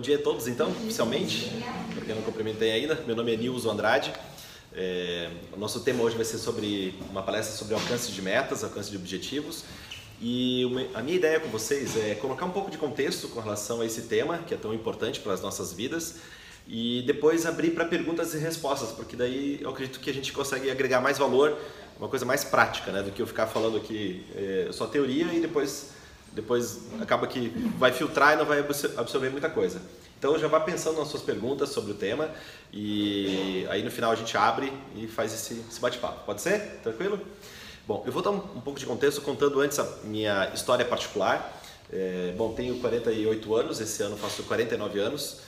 Bom dia a todos, então, oficialmente, porque eu não cumprimentei ainda. Meu nome é Nilson Andrade. É, o nosso tema hoje vai ser sobre uma palestra sobre alcance de metas, alcance de objetivos. E uma, a minha ideia com vocês é colocar um pouco de contexto com relação a esse tema, que é tão importante para as nossas vidas, e depois abrir para perguntas e respostas, porque daí eu acredito que a gente consegue agregar mais valor, uma coisa mais prática, né, do que eu ficar falando aqui é, só teoria e depois depois acaba que vai filtrar e não vai absorver muita coisa. Então já vá pensando nas suas perguntas sobre o tema e aí no final a gente abre e faz esse, esse bate-papo. Pode ser? Tranquilo? Bom, eu vou dar um, um, pouco de contexto contando antes a minha história particular. É, bom, tenho 48 anos, esse ano faço 49 anos.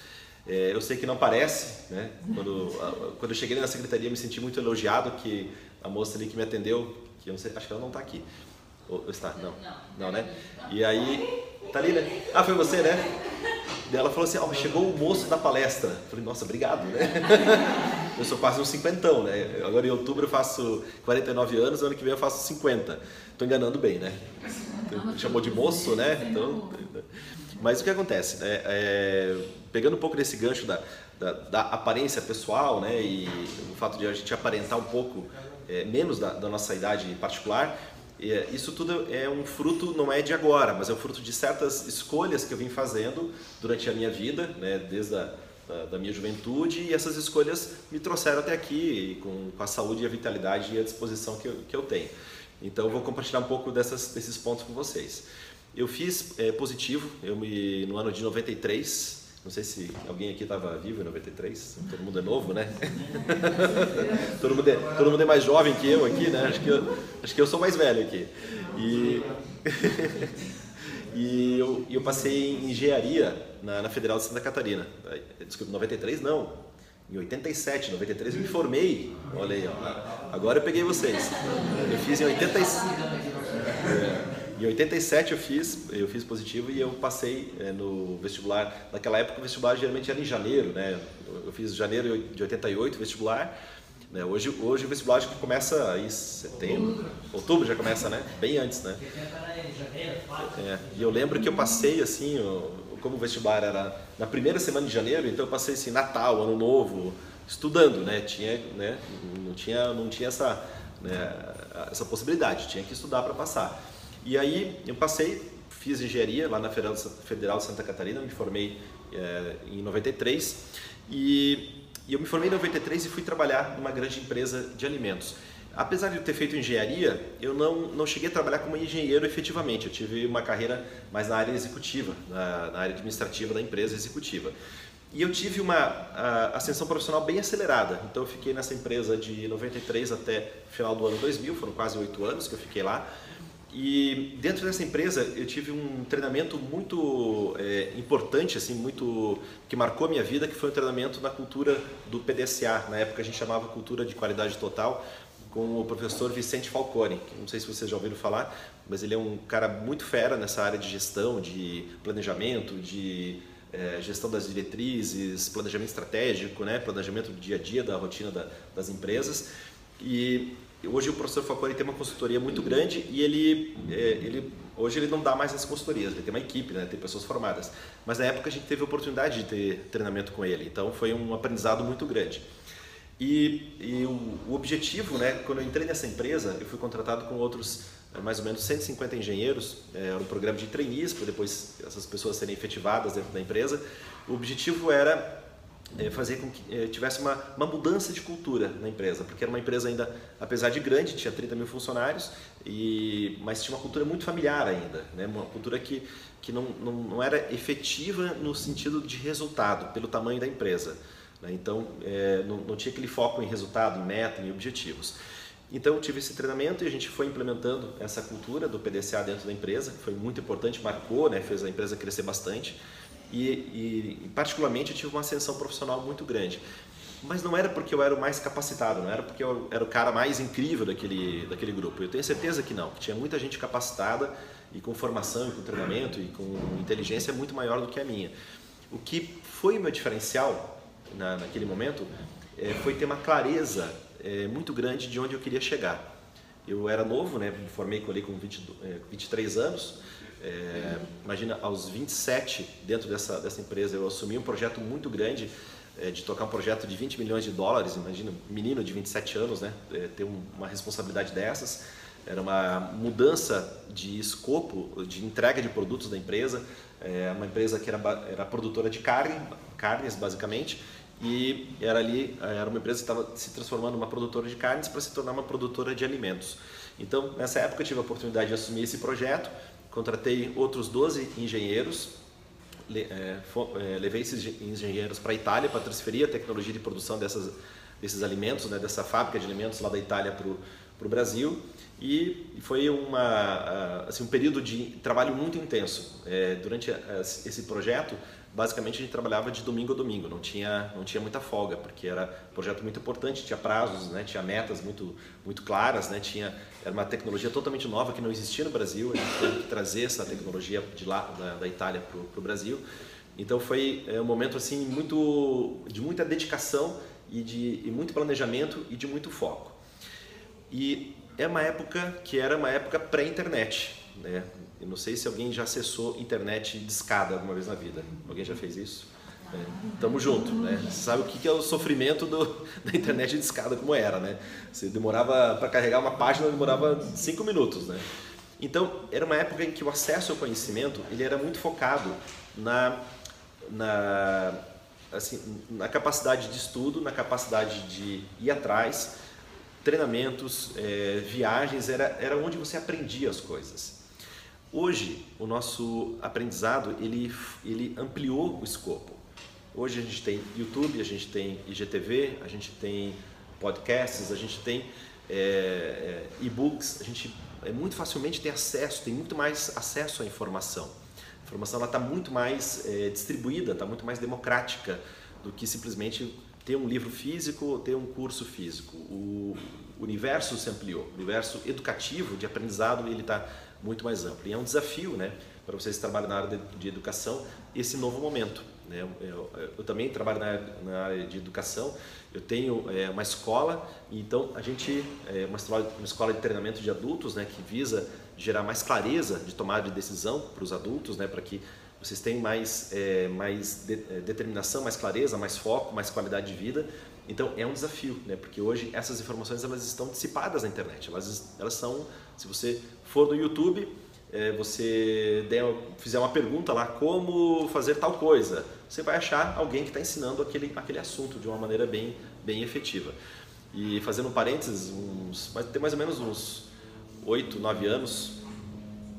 É, eu sei que não parece, né? Quando, quando eu cheguei na secretaria me senti muito elogiado que a moça ali que me atendeu, que eu não sei, acho que ela não está aqui, ou está? Não. Não, né? E aí, tá ali, né? Ah, foi você, né? E ela falou assim, ó, oh, chegou o moço da palestra. Eu falei, nossa, obrigado, né? eu sou quase um cinquentão, né? Agora em outubro eu faço 49 anos, ano que vem eu faço 50. Tô enganando bem, né? Chamou de moço, né? Então, mas o que acontece? Né? É, pegando um pouco desse gancho da, da, da, aparência pessoal, né? E o fato de a gente aparentar um pouco é, menos da, da nossa idade particular, é, isso tudo é um fruto, não é de agora, mas é um fruto de certas escolhas que eu vim fazendo durante a minha vida, né, desde a da, da, minha juventude, e essas escolhas me trouxeram até aqui, com, com a saúde e a vitalidade e a disposição que eu, que eu tenho. Então, vou compartilhar um pouco dessas, desses pontos com vocês. Eu fiz é, positivo, eu me, no ano de 93, não sei se alguém aqui estava vivo em 93, todo mundo é novo, né? todo, mundo é, todo mundo é mais jovem que eu aqui, né? Acho que eu, acho que eu sou mais velho aqui. E, e eu, eu passei em engenharia na, na Federal de Santa Catarina. Desculpa, 93 não, em 87, 93 eu me formei. Olha aí, ó. agora eu peguei vocês. Eu fiz em 87. Em 87 eu fiz, eu fiz positivo e eu passei é, no vestibular. Naquela época o vestibular geralmente era em janeiro, né? Eu fiz janeiro de 88 vestibular. Né? Hoje, hoje o vestibular acho que começa em setembro, outubro já começa, né? Bem antes, né? É, e eu lembro que eu passei assim, como o vestibular era na primeira semana de janeiro, então eu passei assim Natal, Ano Novo, estudando, né? Tinha, né? Não tinha, não tinha essa, né? essa possibilidade, tinha que estudar para passar. E aí eu passei, fiz engenharia lá na Federal de Santa Catarina, me formei é, em 93 e, e eu me formei em 93 e fui trabalhar numa grande empresa de alimentos. Apesar de eu ter feito engenharia, eu não, não cheguei a trabalhar como engenheiro efetivamente. Eu tive uma carreira mais na área executiva, na, na área administrativa da empresa executiva. E eu tive uma ascensão profissional bem acelerada. Então eu fiquei nessa empresa de 93 até final do ano 2000, foram quase oito anos que eu fiquei lá. E dentro dessa empresa eu tive um treinamento muito é, importante, assim, muito que marcou a minha vida, que foi um treinamento na cultura do PDCA. Na época a gente chamava cultura de qualidade total, com o professor Vicente Falcone. Que não sei se vocês já ouviram falar, mas ele é um cara muito fera nessa área de gestão, de planejamento, de é, gestão das diretrizes, planejamento estratégico, né, planejamento do dia a dia da rotina da, das empresas. E Hoje o professor Falcone tem uma consultoria muito grande e ele, é, ele hoje ele não dá mais as consultorias, ele tem uma equipe, né, tem pessoas formadas. Mas na época a gente teve a oportunidade de ter treinamento com ele, então foi um aprendizado muito grande. E, e o, o, objetivo, né, quando eu entrei nessa empresa, eu fui contratado com outros é, mais ou menos 150 engenheiros, é, era um programa de trainees para depois essas pessoas serem efetivadas dentro da empresa. O objetivo era fazer com que é, tivesse uma, uma mudança de cultura na empresa, porque era uma empresa ainda, apesar de grande, tinha 30 mil funcionários, e, mas tinha uma cultura muito familiar ainda, né? uma cultura que, que não, não, não era efetiva no sentido de resultado, pelo tamanho da empresa. Né? Então, é, não, não tinha aquele foco em resultado, em meta, em objetivos. Então, eu tive esse treinamento e a gente foi implementando essa cultura do PDCA dentro da empresa, que foi muito importante, marcou, né? fez a empresa crescer bastante e, e, particularmente eu tive uma ascensão profissional muito grande. Mas não era porque eu era o mais capacitado, não era porque eu era o cara mais incrível daquele, daquele grupo. Eu tenho certeza que não, que tinha muita gente capacitada e com formação e com treinamento e com inteligência muito maior do que a minha. O que foi o meu diferencial na, naquele momento é, foi ter uma clareza é, muito grande de onde eu queria chegar. eu era novo, né? Me formei ali com 20, 23 anos. É, imagina, aos 27, dentro dessa, dessa empresa, eu assumi um projeto muito grande é, de tocar um projeto de 20 milhões de dólares. Imagina, um menino de 27 anos, né? É, ter um, uma responsabilidade dessas. Era uma mudança de escopo, de entrega de produtos da empresa. É uma empresa que era, era produtora de carne, carnes, basicamente, e era ali era uma empresa que estava se transformando numa produtora de carnes para se tornar uma produtora de alimentos. Então, nessa época, eu tive a oportunidade de assumir esse projeto, contratei outros 12 engenheiros, é, é, levei esses engenheiros para a Itália para transferir a tecnologia de produção dessas, desses alimentos, né, dessa fábrica de alimentos lá da Itália para o Brasil e foi uma, assim, um período de trabalho muito intenso. É, durante esse projeto, basicamente a gente trabalhava de domingo a domingo, não tinha, não tinha muita folga, porque era um projeto muito importante, tinha prazos, né, tinha metas muito, muito claras, né, tinha, era uma tecnologia totalmente nova que não existia no Brasil, a gente teve que trazer essa tecnologia de lá, da, da Itália para o Brasil. Então foi é, um momento assim muito, de muita dedicação e de e muito planejamento e de muito foco. E é uma época que era uma época pré-internet, né? Eu não sei se alguém já acessou internet de escada alguma vez na vida. Alguém já fez isso? É, tamo junto, né? Você sabe o que é o sofrimento do, da internet de escada, como era, né? Você demorava para carregar uma página, demorava cinco minutos, né? Então, era uma época em que o acesso ao conhecimento ele era muito focado na, na, assim, na capacidade de estudo, na capacidade de ir atrás, treinamentos, é, viagens, era, era onde você aprendia as coisas. Hoje, o nosso aprendizado, ele, ele ampliou o escopo. Hoje a gente tem YouTube, a gente tem IGTV, a gente tem podcasts, a gente tem é, é, e-books, a gente é, muito facilmente tem acesso, tem muito mais acesso à informação. A informação está muito mais é, distribuída, está muito mais democrática do que simplesmente ter um livro físico ou ter um curso físico. O universo se ampliou, o universo educativo de aprendizado ele está muito mais amplo. E é um desafio, né, para vocês que trabalham na área de, de educação, esse novo momento. Né? Eu, eu, eu também trabalho na, na, área de educação, eu tenho é, uma escola, então a gente, é uma uma escola de treinamento de adultos, né, que visa gerar mais clareza de tomada de decisão para os adultos, né, para que vocês tenham mais, é, mais de, determinação, mais clareza, mais foco, mais qualidade de vida. Então é um desafio, né? porque hoje essas informações elas estão dissipadas na internet. Elas, elas são, se você for no YouTube, é, você der, fizer uma pergunta lá, como fazer tal coisa, você vai achar alguém que está ensinando aquele, aquele assunto de uma maneira bem, bem efetiva. E fazendo um parênteses, uns, tem mais ou menos uns 8, 9 anos,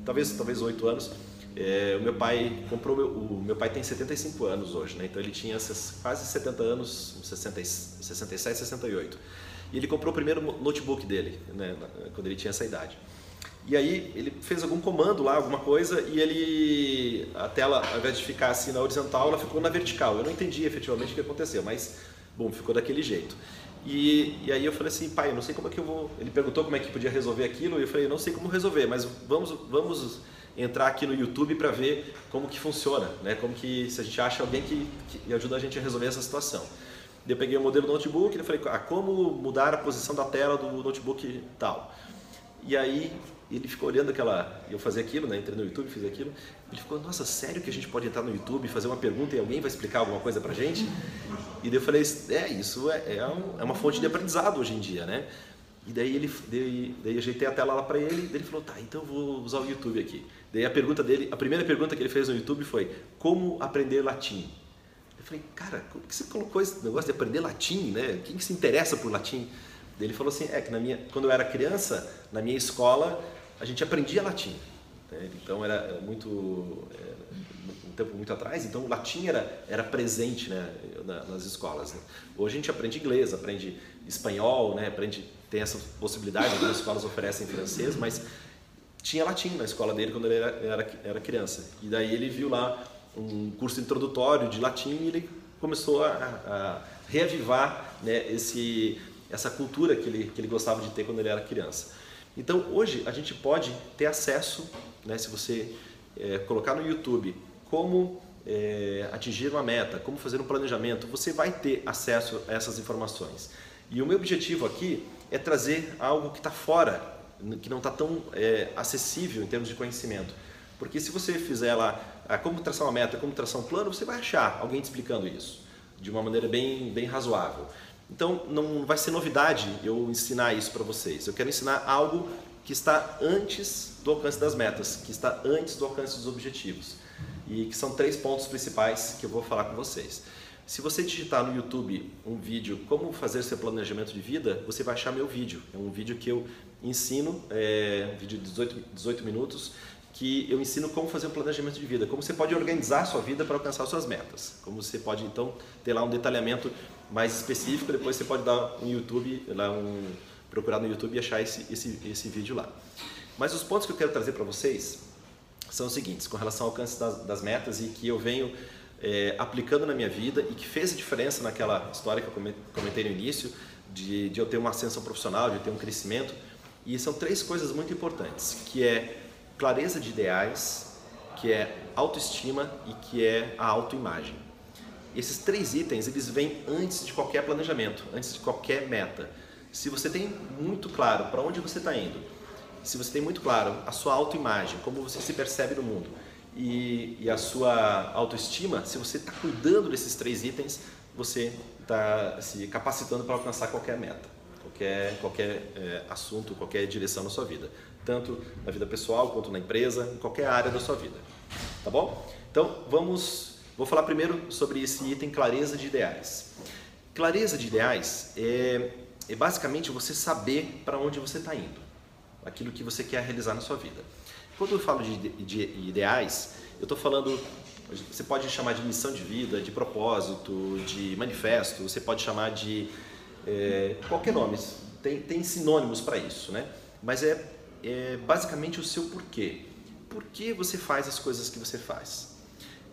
talvez talvez 8 anos, é, o meu pai comprou, o meu pai tem 75 anos hoje, né? então ele tinha quase 70 anos, 60, 67, 68. E ele comprou o primeiro notebook dele, né? quando ele tinha essa idade. E aí ele fez algum comando lá, alguma coisa, e ele a tela, ao invés de ficar assim na horizontal, ela ficou na vertical. Eu não entendi efetivamente o que aconteceu, mas bom, ficou daquele jeito. E, e aí eu falei assim, pai, eu não sei como é que eu vou. Ele perguntou como é que podia resolver aquilo, e eu falei, não sei como resolver, mas vamos, vamos entrar aqui no YouTube para ver como que funciona, né? Como que se a gente acha alguém que, que ajuda a gente a resolver essa situação. Eu peguei o modelo do notebook e falei, ah, como mudar a posição da tela do notebook tal. E aí ele ficou olhando aquela, eu fazia aquilo, né? Entrei no YouTube, fiz aquilo. Ele ficou, nossa, sério que a gente pode entrar no YouTube, fazer uma pergunta e alguém vai explicar alguma coisa pra gente? E daí eu falei, é, isso é, é, um, é uma fonte de aprendizado hoje em dia, né? E daí ele, daí, daí ajeitei a tela lá para ele, daí ele falou, tá, então eu vou usar o YouTube aqui. Daí a pergunta dele, a primeira pergunta que ele fez no YouTube foi, como aprender latim? Eu falei, cara, como que você colocou esse negócio de aprender latim, né? Quem que se interessa por latim? Daí ele falou assim, é que na minha, quando eu era criança, na minha escola, a gente aprendia latim. Né? Então era muito, era um tempo muito atrás, então o latim era, era presente né, nas escolas. Né? Hoje a gente aprende inglês, aprende espanhol, né, aprende tem essa possibilidade, algumas escolas oferecem francês, mas tinha latim na escola dele quando ele era, era, era criança. E daí ele viu lá um curso introdutório de latim e ele começou a, a reavivar né, esse, essa cultura que ele, que ele gostava de ter quando ele era criança. Então hoje a gente pode ter acesso, né, se você é, colocar no YouTube como é, atingir uma meta, como fazer um planejamento, você vai ter acesso a essas informações. E o meu objetivo aqui é trazer algo que está fora que não está tão é, acessível em termos de conhecimento. Porque se você fizer lá ah, como traçar uma meta, como traçar um plano, você vai achar alguém te explicando isso de uma maneira bem, bem razoável. Então não vai ser novidade eu ensinar isso para vocês. Eu quero ensinar algo que está antes do alcance das metas, que está antes do alcance dos objetivos. E que são três pontos principais que eu vou falar com vocês. Se você digitar no YouTube um vídeo como fazer seu planejamento de vida, você vai achar meu vídeo. É um vídeo que eu ensino, é um vídeo de 18, 18 minutos, que eu ensino como fazer um planejamento de vida, como você pode organizar a sua vida para alcançar suas metas, como você pode então ter lá um detalhamento mais específico, depois você pode dar um YouTube, lá um, procurar no YouTube e achar esse, esse, esse vídeo lá. Mas os pontos que eu quero trazer para vocês são os seguintes, com relação ao alcance das, das metas e que eu venho é, aplicando na minha vida e que fez a diferença naquela história que eu comentei no início, de, de eu ter uma ascensão profissional, de eu ter um crescimento. E são três coisas muito importantes, que é clareza de ideais, que é autoestima e que é a autoimagem. Esses três itens, eles vêm antes de qualquer planejamento, antes de qualquer meta. Se você tem muito claro para onde você está indo, se você tem muito claro a sua autoimagem, como você se percebe no mundo e, e a sua autoestima, se você está cuidando desses três itens, você está se capacitando para alcançar qualquer meta, qualquer, qualquer é, assunto, qualquer direção na sua vida, tanto na vida pessoal quanto na empresa, em qualquer área da sua vida. Tá bom? Então vamos, vou falar primeiro sobre esse item clareza de ideais. Clareza de ideais é, é basicamente você saber para onde você está indo aquilo que você quer realizar na sua vida. Quando eu falo de, de ideais, eu estou falando, você pode chamar de missão de vida, de propósito, de manifesto, você pode chamar de é, qualquer nome, tem, tem sinônimos para isso, né? Mas é, é basicamente o seu porquê. Por que você faz as coisas que você faz?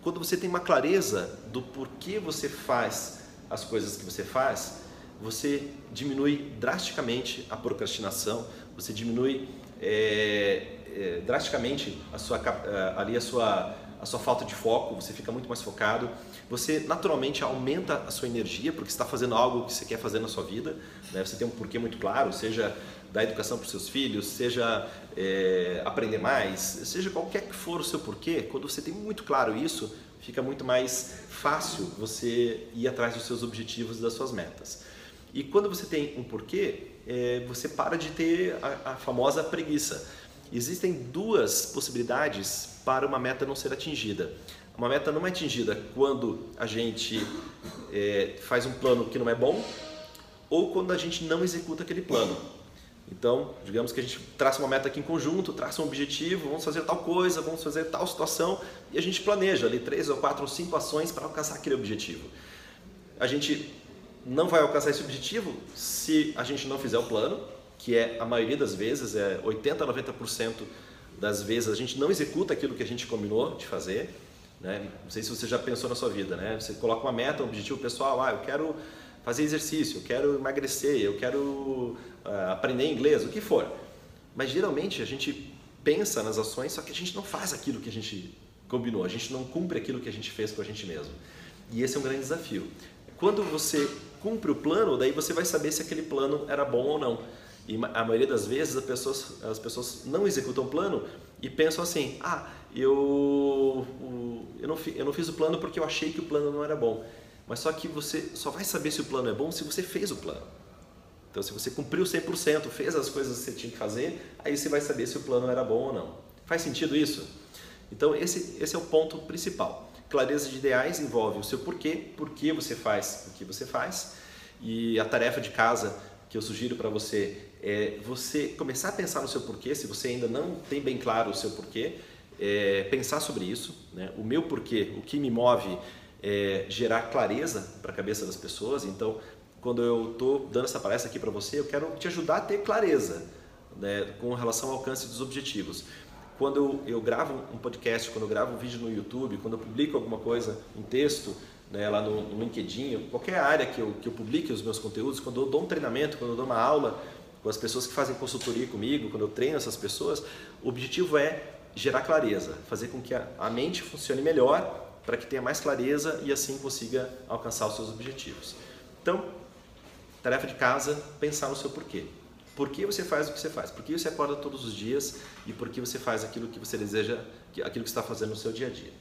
Quando você tem uma clareza do porquê você faz as coisas que você faz, você diminui drasticamente a procrastinação, você diminui é, é, drasticamente a sua, é, ali a sua, a sua falta de foco, você fica muito mais focado, você naturalmente aumenta a sua energia, porque está fazendo algo que você quer fazer na sua vida, né? você tem um porquê muito claro, seja dar educação para os seus filhos, seja é, aprender mais, seja qualquer que for o seu porquê, quando você tem muito claro isso, fica muito mais fácil você ir atrás dos seus objetivos e das suas metas. E quando você tem um porquê, é, você para de ter a, a famosa preguiça. Existem duas possibilidades para uma meta não ser atingida. Uma meta não é atingida quando a gente é, faz um plano que não é bom ou quando a gente não executa aquele plano. Então, digamos que a gente traça uma meta aqui em conjunto, traça um objetivo, vamos fazer tal coisa, vamos fazer tal situação e a gente planeja ali três ou quatro ou cinco ações para alcançar aquele objetivo. A gente não vai alcançar esse objetivo se a gente não fizer o plano, que é a maioria das vezes, é 80 a 90% das vezes a gente não executa aquilo que a gente combinou de fazer. Né? Não sei se você já pensou na sua vida, né? Você coloca uma meta, um objetivo pessoal, ah, eu quero fazer exercício, eu quero emagrecer, eu quero uh, aprender inglês, o que for. Mas geralmente a gente pensa nas ações, só que a gente não faz aquilo que a gente combinou, a gente não cumpre aquilo que a gente fez com a gente mesmo. E esse é um grande desafio. Quando você cumpre o plano, daí você vai saber se aquele plano era bom ou não. E a maioria das vezes as pessoas, as pessoas não executam o plano e pensam assim: ah, eu, eu, não, eu não fiz o plano porque eu achei que o plano não era bom. Mas só que você só vai saber se o plano é bom se você fez o plano. Então, se você cumpriu 100%, fez as coisas que você tinha que fazer, aí você vai saber se o plano era bom ou não. Faz sentido isso? Então, esse, esse é o ponto principal. Clareza de ideais envolve o seu porquê, por que você faz o que você faz. E a tarefa de casa que eu sugiro para você é você começar a pensar no seu porquê, se você ainda não tem bem claro o seu porquê, é pensar sobre isso. Né? O meu porquê, o que me move é gerar clareza para a cabeça das pessoas. Então, quando eu estou dando essa palestra aqui para você, eu quero te ajudar a ter clareza né, com relação ao alcance dos objetivos quando eu gravo um podcast, quando eu gravo um vídeo no YouTube, quando eu publico alguma coisa, um texto, né, lá no, no LinkedIn, qualquer área que eu, que eu publique os meus conteúdos, quando eu dou um treinamento, quando eu dou uma aula com as pessoas que fazem consultoria comigo, quando eu treino essas pessoas, o objetivo é gerar clareza, fazer com que a, a mente funcione melhor para que tenha mais clareza e assim consiga alcançar os seus objetivos. Então, tarefa de casa, pensar no seu porquê. Por que você faz o que você faz? Por que você acorda todos os dias e por que você faz aquilo que você deseja, aquilo que está fazendo no seu dia a dia?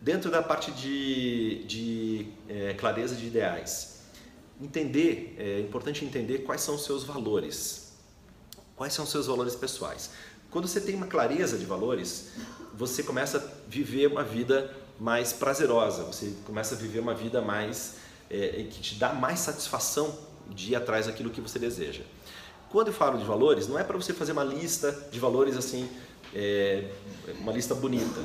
Dentro da parte de, de é, clareza de ideais, entender, é importante entender quais são os seus valores. Quais são os seus valores pessoais? Quando você tem uma clareza de valores, você começa a viver uma vida mais prazerosa, você começa a viver uma vida mais é, que te dá mais satisfação de ir atrás daquilo que você deseja. Quando eu falo de valores, não é para você fazer uma lista de valores assim, é, uma lista bonita,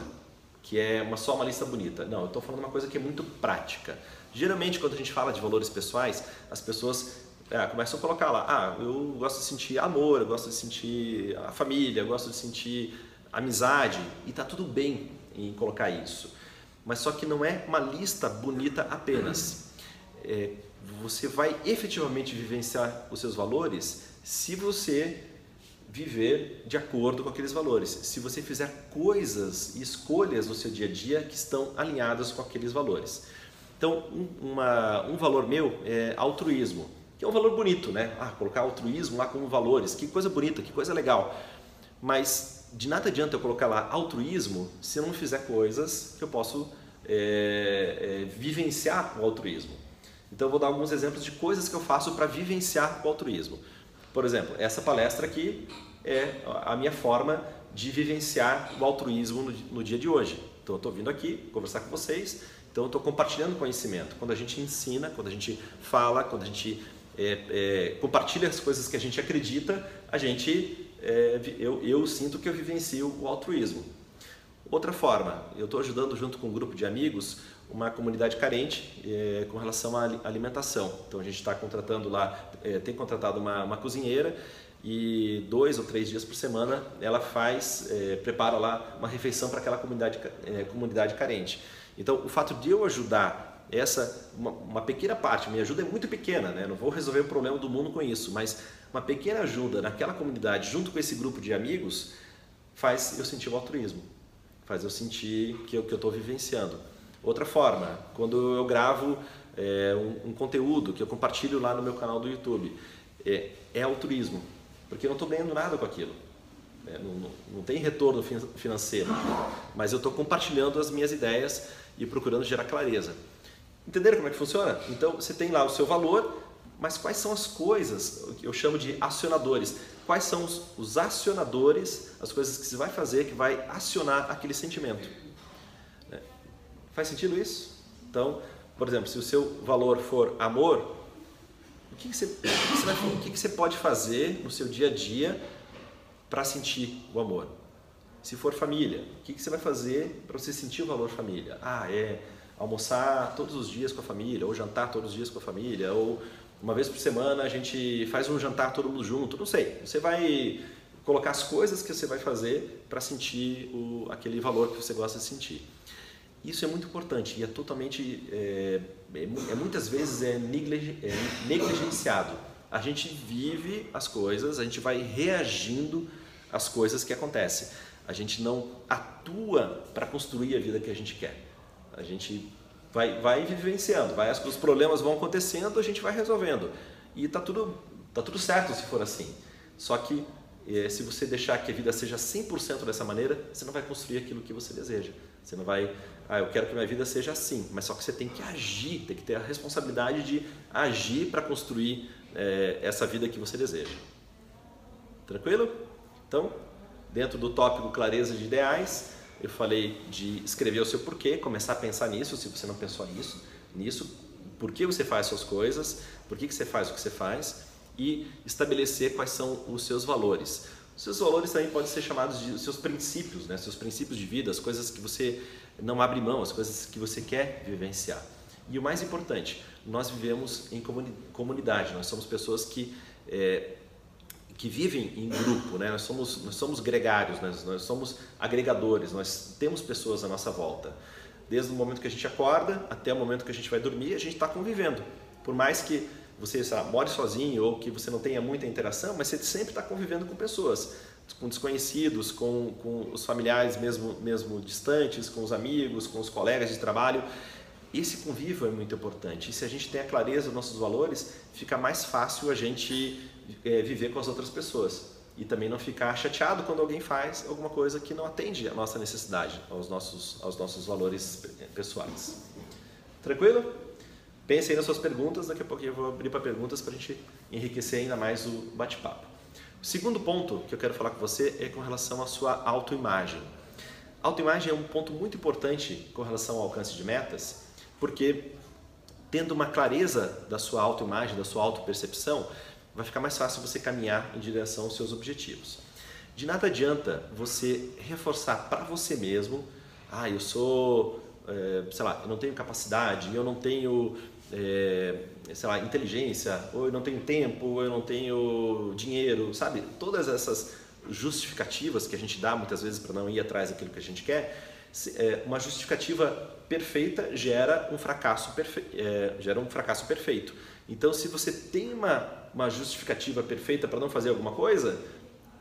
que é uma, só uma lista bonita. Não, eu estou falando uma coisa que é muito prática. Geralmente, quando a gente fala de valores pessoais, as pessoas é, começam a colocar lá, ah, eu gosto de sentir amor, eu gosto de sentir a família, eu gosto de sentir amizade, e está tudo bem em colocar isso. Mas só que não é uma lista bonita apenas. É, você vai efetivamente vivenciar os seus valores se você viver de acordo com aqueles valores, se você fizer coisas e escolhas no seu dia a dia que estão alinhadas com aqueles valores. Então, um, uma, um valor meu é altruísmo, que é um valor bonito, né? Ah, colocar altruísmo lá como valores, que coisa bonita, que coisa legal. Mas de nada adianta eu colocar lá altruísmo se eu não fizer coisas que eu posso é, é, vivenciar o altruísmo. Então, eu vou dar alguns exemplos de coisas que eu faço para vivenciar o altruísmo. Por exemplo, essa palestra aqui é a minha forma de vivenciar o altruísmo no, no dia de hoje. Então, eu estou vindo aqui conversar com vocês, então eu estou compartilhando conhecimento. Quando a gente ensina, quando a gente fala, quando a gente é, é, compartilha as coisas que a gente acredita, a gente, é, eu, eu sinto que eu vivencio o altruísmo. Outra forma, eu estou ajudando junto com um grupo de amigos uma comunidade carente é, com relação à alimentação. Então a gente está contratando lá, é, tem contratado uma, uma, cozinheira e dois ou três dias por semana ela faz, é, prepara lá uma refeição para aquela comunidade, comunidade carente. Então o fato de eu ajudar essa uma, uma, pequena parte, minha ajuda é muito pequena, né? não vou resolver o problema do mundo com isso, mas uma pequena ajuda naquela comunidade junto com esse grupo de amigos faz eu sentir o altruísmo faz eu sentir que eu estou vivenciando. Outra forma, quando eu gravo é, um, um, conteúdo que eu compartilho lá no meu canal do YouTube, é, é altruísmo, porque eu não estou ganhando nada com aquilo. É, não, não, não, tem retorno financeiro, mas eu estou compartilhando as minhas ideias e procurando gerar clareza. Entenderam como é que funciona? Então você tem lá o seu valor, mas quais são as coisas, que eu chamo de acionadores? Quais são os, os acionadores, as coisas que você vai fazer que vai acionar aquele sentimento? Né? Faz sentido isso? Então, por exemplo, se o seu valor for amor, o que, que, você, o que, você, vai, o que, que você pode fazer no seu dia a dia para sentir o amor? Se for família, o que, que você vai fazer para você sentir o valor família? Ah, é almoçar todos os dias com a família, ou jantar todos os dias com a família, ou uma vez por semana a gente faz um jantar todo mundo junto, não sei. Você vai colocar as coisas que você vai fazer para sentir o, aquele valor que você gosta de sentir. Isso é muito importante e é totalmente, é, é, é muitas vezes é, é negligenciado. A gente vive as coisas, a gente vai reagindo às coisas que acontecem. A gente não atua para construir a vida que a gente quer. A gente vai, vai vivenciando, vai, os problemas vão acontecendo, a gente vai resolvendo. E tá tudo, tá tudo certo se for assim. Só que eh, se você deixar que a vida seja 100% dessa maneira, você não vai construir aquilo que você deseja. Você não vai, ah, eu quero que minha vida seja assim, mas só que você tem que agir, tem que ter a responsabilidade de agir para construir eh, essa vida que você deseja. Tranquilo? Então, dentro do tópico clareza de ideais, eu falei de escrever o seu porquê, começar a pensar nisso, se você não pensou nisso, nisso, por que você faz suas coisas, por que, que você faz o que você faz e estabelecer quais são os seus valores. Os seus valores também podem ser chamados de seus princípios, né? seus princípios de vida, as coisas que você não abre mão, as coisas que você quer vivenciar. E o mais importante, nós vivemos em comunidade, nós somos pessoas que é, que vivem em grupo, né? nós, somos, nós somos gregários, nós, nós somos agregadores, nós temos pessoas à nossa volta. Desde o momento que a gente acorda até o momento que a gente vai dormir, a gente está convivendo. Por mais que você sabe, more sozinho ou que você não tenha muita interação, mas você sempre está convivendo com pessoas, com desconhecidos, com, com os familiares mesmo, mesmo distantes, com os amigos, com os colegas de trabalho. esse convívio é muito importante. E se a gente tem a clareza dos nossos valores, fica mais fácil a gente é, viver com as outras pessoas. E também não ficar chateado quando alguém faz alguma coisa que não atende à nossa necessidade, aos nossos, aos nossos valores pessoais. Tranquilo? Pense aí nas suas perguntas, daqui a pouquinho eu vou abrir para perguntas para a gente enriquecer ainda mais o bate-papo. O segundo ponto que eu quero falar com você é com relação à sua autoimagem. Autoimagem é um ponto muito importante com relação ao alcance de metas, porque tendo uma clareza da sua autoimagem, da sua autopercepção, vai ficar mais fácil você caminhar em direção aos seus objetivos. De nada adianta você reforçar para você mesmo, ah, eu sou, é, sei lá, eu não tenho capacidade, eu não tenho, é, sei lá, inteligência, ou eu não tenho tempo, ou eu não tenho dinheiro, sabe? Todas essas justificativas que a gente dá muitas vezes para não ir atrás daquilo que a gente quer, é, uma justificativa perfeita gera um fracasso perfe... É, gera um fracasso perfeito. Então, se você tem uma, uma justificativa perfeita para não fazer alguma coisa,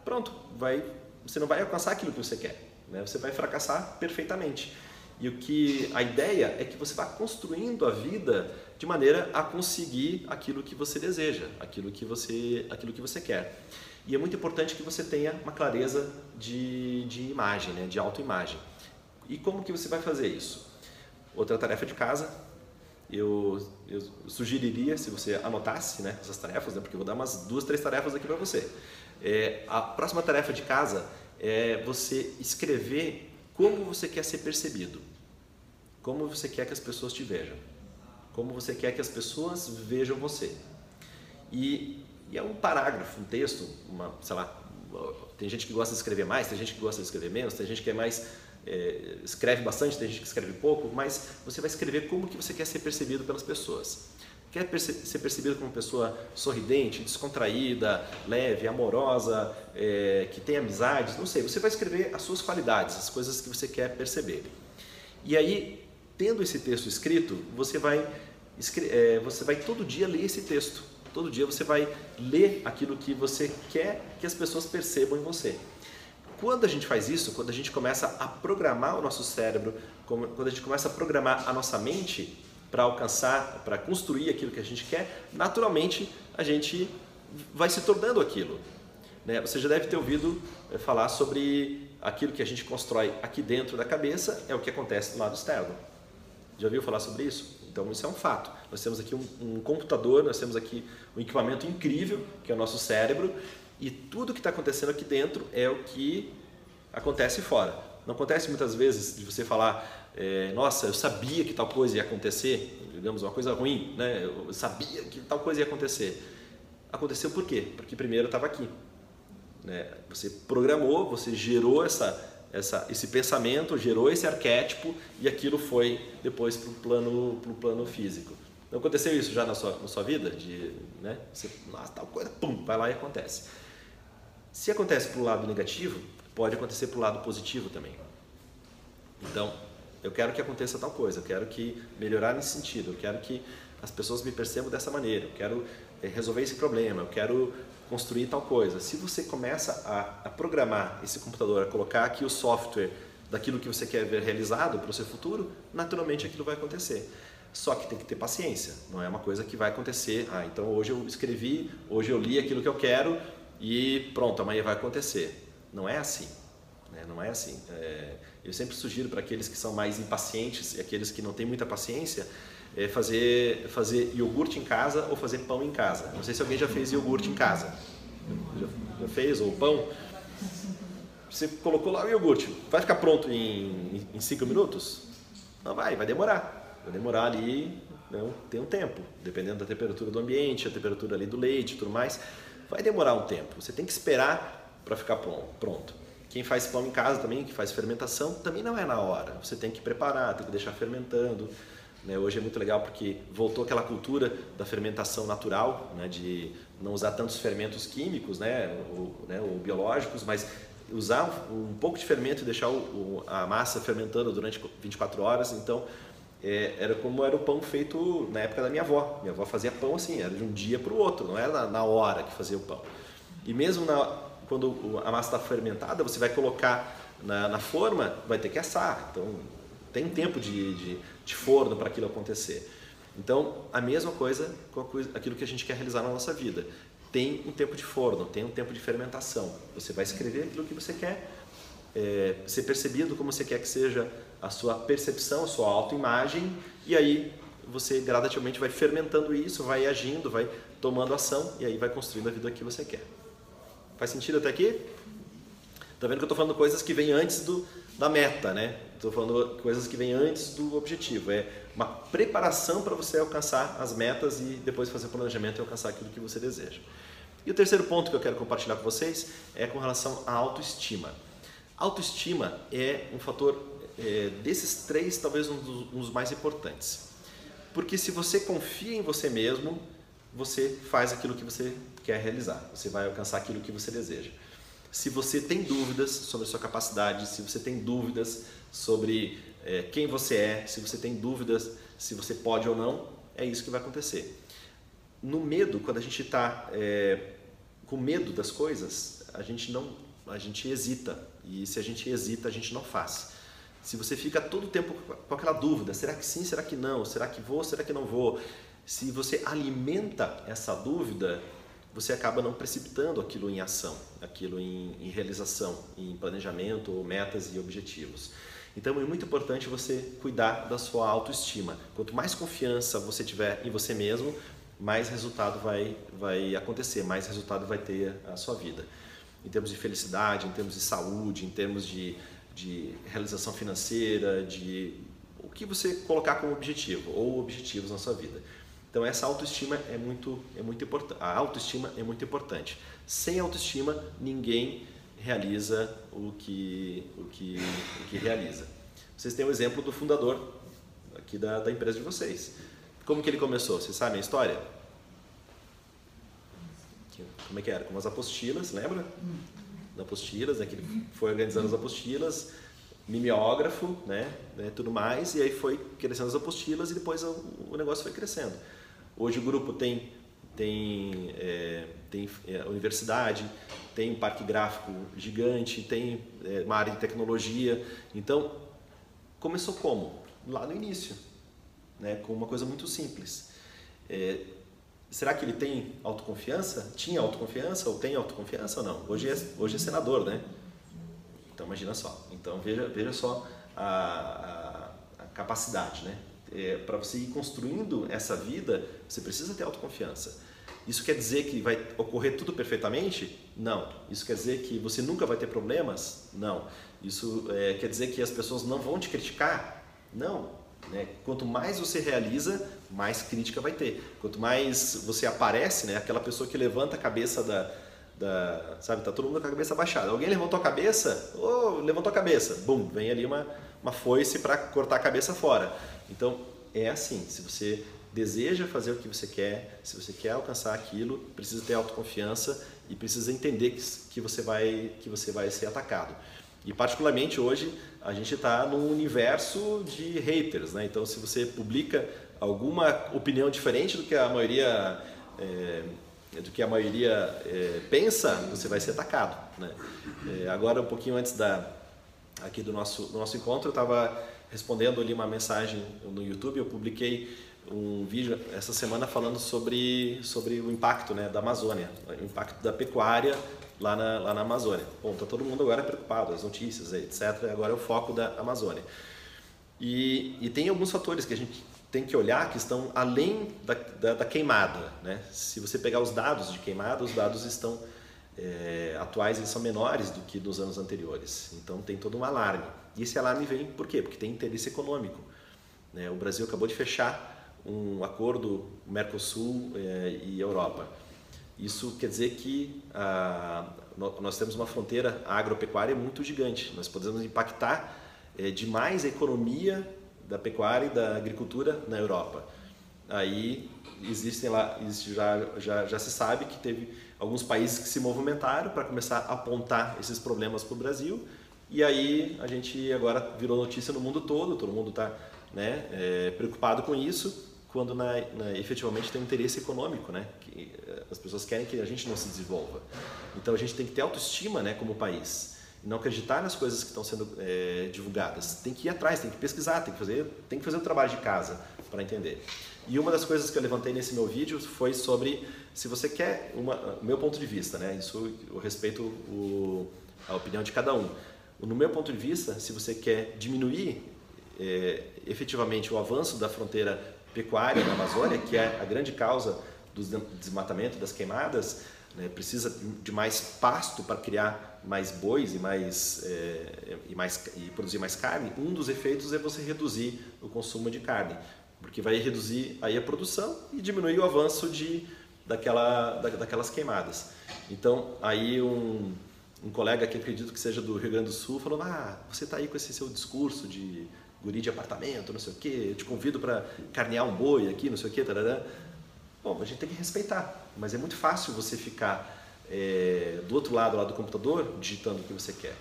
pronto, vai, você não vai alcançar aquilo que você quer. Né? Você vai fracassar perfeitamente. E o que a ideia é que você vá construindo a vida de maneira a conseguir aquilo que você deseja, aquilo que você, aquilo que você quer. E é muito importante que você tenha uma clareza de, de imagem, né? de autoimagem. E como que você vai fazer isso? Outra tarefa de casa, eu, eu sugeriria, se você anotasse né, essas tarefas, né, porque eu vou dar umas duas, três tarefas aqui para você. É, a próxima tarefa de casa é você escrever como você quer ser percebido, como você quer que as pessoas te vejam, como você quer que as pessoas vejam você. E, e é um parágrafo, um texto, uma, sei lá, tem gente que gosta de escrever mais, tem gente que gosta de escrever menos, tem gente que é mais é, escreve bastante, tem gente que escreve pouco, mas você vai escrever como que você quer ser percebido pelas pessoas. Quer perce ser percebido como uma pessoa sorridente, descontraída, leve, amorosa, é, que tem amizades, não sei. Você vai escrever as suas qualidades, as coisas que você quer perceber. E aí, tendo esse texto escrito, você vai, é, você vai todo dia ler esse texto. Todo dia você vai ler aquilo que você quer que as pessoas percebam em você. Quando a gente faz isso, quando a gente começa a programar o nosso cérebro, quando a gente começa a programar a nossa mente para alcançar, para construir aquilo que a gente quer, naturalmente a gente vai se tornando aquilo. Né? Você já deve ter ouvido eh, falar sobre aquilo que a gente constrói aqui dentro da cabeça é o que acontece do lado externo. Já ouviu falar sobre isso? Então isso é um fato. Nós temos aqui um, um computador, nós temos aqui um equipamento incrível que é o nosso cérebro e tudo que está acontecendo aqui dentro é o que acontece fora. Não acontece muitas vezes de você falar, é, nossa, eu sabia que tal coisa ia acontecer, digamos, uma coisa ruim, né? eu sabia que tal coisa ia acontecer. Aconteceu por quê? Porque primeiro estava aqui. Né? Você programou, você gerou essa, essa, esse pensamento, gerou esse arquétipo e aquilo foi depois para o plano, plano físico. Não aconteceu isso já na sua, na sua vida? De, né? Você, nossa, tal coisa, pum, vai lá e acontece. Se acontece para o lado negativo, pode acontecer para o lado positivo também. Então, eu quero que aconteça tal coisa, eu quero que melhorar nesse sentido, eu quero que as pessoas me percebam dessa maneira, eu quero eh, resolver esse problema, eu quero construir tal coisa. Se você começa a, a programar esse computador, a colocar aqui o software daquilo que você quer ver realizado para o seu futuro, naturalmente aquilo vai acontecer. Só que tem que ter paciência, não é uma coisa que vai acontecer. Ah, então hoje eu escrevi, hoje eu li aquilo que eu quero, e pronto, amanhã vai acontecer. Não é assim. Né? Não é assim. É, eu sempre sugiro para aqueles que são mais impacientes e aqueles que não têm muita paciência é fazer, fazer iogurte em casa ou fazer pão em casa. Não sei se alguém já fez iogurte em casa. Já, já fez? Ou pão? Você colocou lá o iogurte. Vai ficar pronto em, em cinco minutos? Não vai, vai demorar. Vai demorar ali, não, né, tem um tempo, dependendo da temperatura do ambiente, a temperatura ali do leite e tudo mais vai demorar um tempo. Você tem que esperar para ficar pronto. Quem faz pão em casa também, que faz fermentação, também não é na hora. Você tem que preparar, tem que deixar fermentando. Né? Hoje é muito legal porque voltou aquela cultura da fermentação natural, né? de não usar tantos fermentos químicos né? Ou, né? ou biológicos, mas usar um pouco de fermento e deixar o, a massa fermentando durante 24 horas. Então, é, era como era o pão feito na época da minha avó. Minha avó fazia pão assim, era de um dia para o outro, não era na, na, hora que fazia o pão. E mesmo na, quando a massa está fermentada, você vai colocar na, na, forma, vai ter que assar. Então, tem tempo de, de, de forno para aquilo acontecer. Então, a mesma coisa com aquilo que a gente quer realizar na nossa vida. Tem um tempo de forno, tem um tempo de fermentação. Você vai escrever aquilo que você quer, é, ser percebido como você quer que seja a sua percepção, a sua autoimagem, e aí você gradativamente vai fermentando isso, vai agindo, vai tomando ação, e aí vai construindo a vida que você quer. Faz sentido até aqui? Tá vendo que eu estou falando coisas que vêm antes do, da meta, né? Estou falando coisas que vêm antes do objetivo. É uma preparação para você alcançar as metas e depois fazer o planejamento e alcançar aquilo que você deseja. E o terceiro ponto que eu quero compartilhar com vocês é com relação à autoestima. Autoestima é um fator é, desses três, talvez um dos, um dos mais importantes. Porque se você confia em você mesmo, você faz aquilo que você quer realizar, você vai alcançar aquilo que você deseja. Se você tem dúvidas sobre a sua capacidade, se você tem dúvidas sobre é, quem você é, se você tem dúvidas se você pode ou não, é isso que vai acontecer. No medo, quando a gente está é, com medo das coisas, a gente não, a gente hesita e se a gente hesita, a gente não faz. Se você fica todo o tempo com aquela dúvida, será que sim, será que não, será que vou, será que não vou, se você alimenta essa dúvida, você acaba não precipitando aquilo em ação, aquilo em, em realização, em planejamento, metas e objetivos. Então é muito importante você cuidar da sua autoestima. Quanto mais confiança você tiver em você mesmo, mais resultado vai, vai acontecer, mais resultado vai ter a sua vida. Em termos de felicidade, em termos de saúde, em termos de, de realização financeira, de o que você colocar como objetivo ou objetivos na sua vida. Então essa autoestima é muito, é muito importante. A autoestima é muito importante. Sem autoestima ninguém realiza o que, o que, o que realiza. Vocês têm o exemplo do fundador aqui da, da empresa de vocês. Como que ele começou? Vocês sabem a história? Como é que era? Com as apostilas, lembra? Das apostilas, né? que ele foi organizando as apostilas, mimeógrafo, né? né? Tudo mais, e aí foi crescendo as apostilas e depois o, o negócio foi crescendo. Hoje o grupo tem, tem, é, tem é, universidade, tem um parque gráfico gigante, tem é, uma área de tecnologia. Então, começou como? Lá no início, né? com uma coisa muito simples. Será que ele tem autoconfiança? Tinha autoconfiança ou tem autoconfiança ou não? Hoje é, hoje é senador, né? Então imagina só. Então veja, veja só a, a, a capacidade, né? é, para você ir construindo essa vida, você precisa ter autoconfiança. Isso quer dizer que vai ocorrer tudo perfeitamente? Não. Isso quer dizer que você nunca vai ter problemas? Não. Isso é, quer dizer que as pessoas não vão te criticar? Não. Né? Quanto mais você realiza, mais crítica vai ter. Quanto mais você aparece, né? aquela pessoa que levanta a cabeça da, da, sabe, tá todo mundo com a cabeça baixada. Alguém levantou a cabeça, oh, levantou a cabeça, bum, vem ali uma, uma foice para cortar a cabeça fora. Então, é assim, se você deseja fazer o que você quer, se você quer alcançar aquilo, precisa ter autoconfiança e precisa entender que, que, você, vai, que você vai ser atacado. E particularmente hoje a gente está num universo de haters, né? Então se você publica alguma opinião diferente do que a maioria é, do que a maioria é, pensa, você vai ser atacado, né? É, agora um pouquinho antes da aqui do nosso do nosso encontro eu estava respondendo ali uma mensagem no YouTube, eu publiquei um vídeo essa semana falando sobre, sobre o impacto né, da Amazônia, o impacto da pecuária lá na, lá na Amazônia. Bom, está todo mundo agora preocupado, as notícias, etc. Agora é o foco da Amazônia. E, e tem alguns fatores que a gente tem que olhar que estão além da, da, da queimada. Né? Se você pegar os dados de queimada, os dados estão é, atuais eles são menores do que dos anos anteriores. Então tem todo um alarme. E esse alarme vem por quê? Porque tem interesse econômico. Né? O Brasil acabou de fechar um acordo Mercosul é, e Europa. Isso quer dizer que a, nós temos uma fronteira agropecuária muito gigante. Nós podemos impactar é, demais a economia da pecuária e da agricultura na Europa. Aí existem lá, existe, já, já, já se sabe que teve alguns países que se movimentaram para começar a apontar esses problemas para o Brasil e aí a gente agora virou notícia no mundo todo, todo mundo está né, é, preocupado com isso, quando na, na, efetivamente tem um interesse econômico, né? Que as pessoas querem que a gente não se desenvolva. Então a gente tem que ter autoestima, né, como país. e não acreditar nas coisas que estão sendo é, divulgadas. Tem que ir atrás, tem que pesquisar, tem que fazer, tem que fazer o trabalho de casa para entender. E uma das coisas que eu levantei nesse meu vídeo foi sobre se você quer uma, meu ponto de vista, né? Isso eu respeito o, a opinião de cada um. No meu ponto de vista, se você quer diminuir é, efetivamente o avanço da fronteira pecuária na Amazônia, que é a grande causa do desmatamento, das queimadas, né? precisa de mais pasto para criar mais bois e mais é, e mais e produzir mais carne. Um dos efeitos é você reduzir o consumo de carne, porque vai reduzir aí a produção e diminuir o avanço de daquela da, daquelas queimadas. Então aí um um colega que acredito que seja do Rio Grande do Sul falou: Ah, você está aí com esse seu discurso de guri de apartamento, não sei o quê, eu te convido para carnear um boi aqui, não sei o quê, tarará. Bom, a gente tem que respeitar, mas é muito fácil você ficar é, do outro lado lá do computador digitando o que você quer.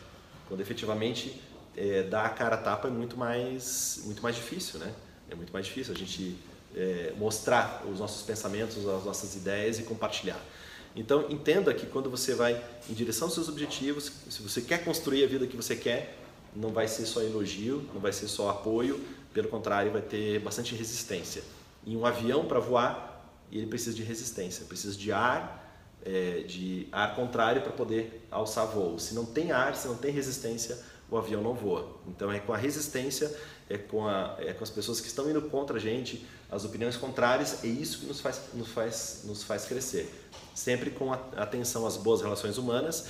Quando efetivamente é, dar a cara a tapa é muito mais, muito mais difícil, né? É muito mais difícil a gente é, mostrar os nossos pensamentos, as nossas ideias e compartilhar. Então, entenda que quando você vai em direção aos seus objetivos, se você quer construir a vida que você quer, não vai ser só elogio, não vai ser só apoio, pelo contrário, vai ter bastante resistência. E um avião para voar, ele precisa de resistência, precisa de ar, é, de ar contrário para poder alçar voo. Se não tem ar, se não tem resistência, o avião não voa. Então é com a resistência, é com, a, é com as pessoas que estão indo contra a gente, as opiniões contrárias, é isso que nos faz, nos faz, nos faz crescer sempre com atenção às boas relações humanas,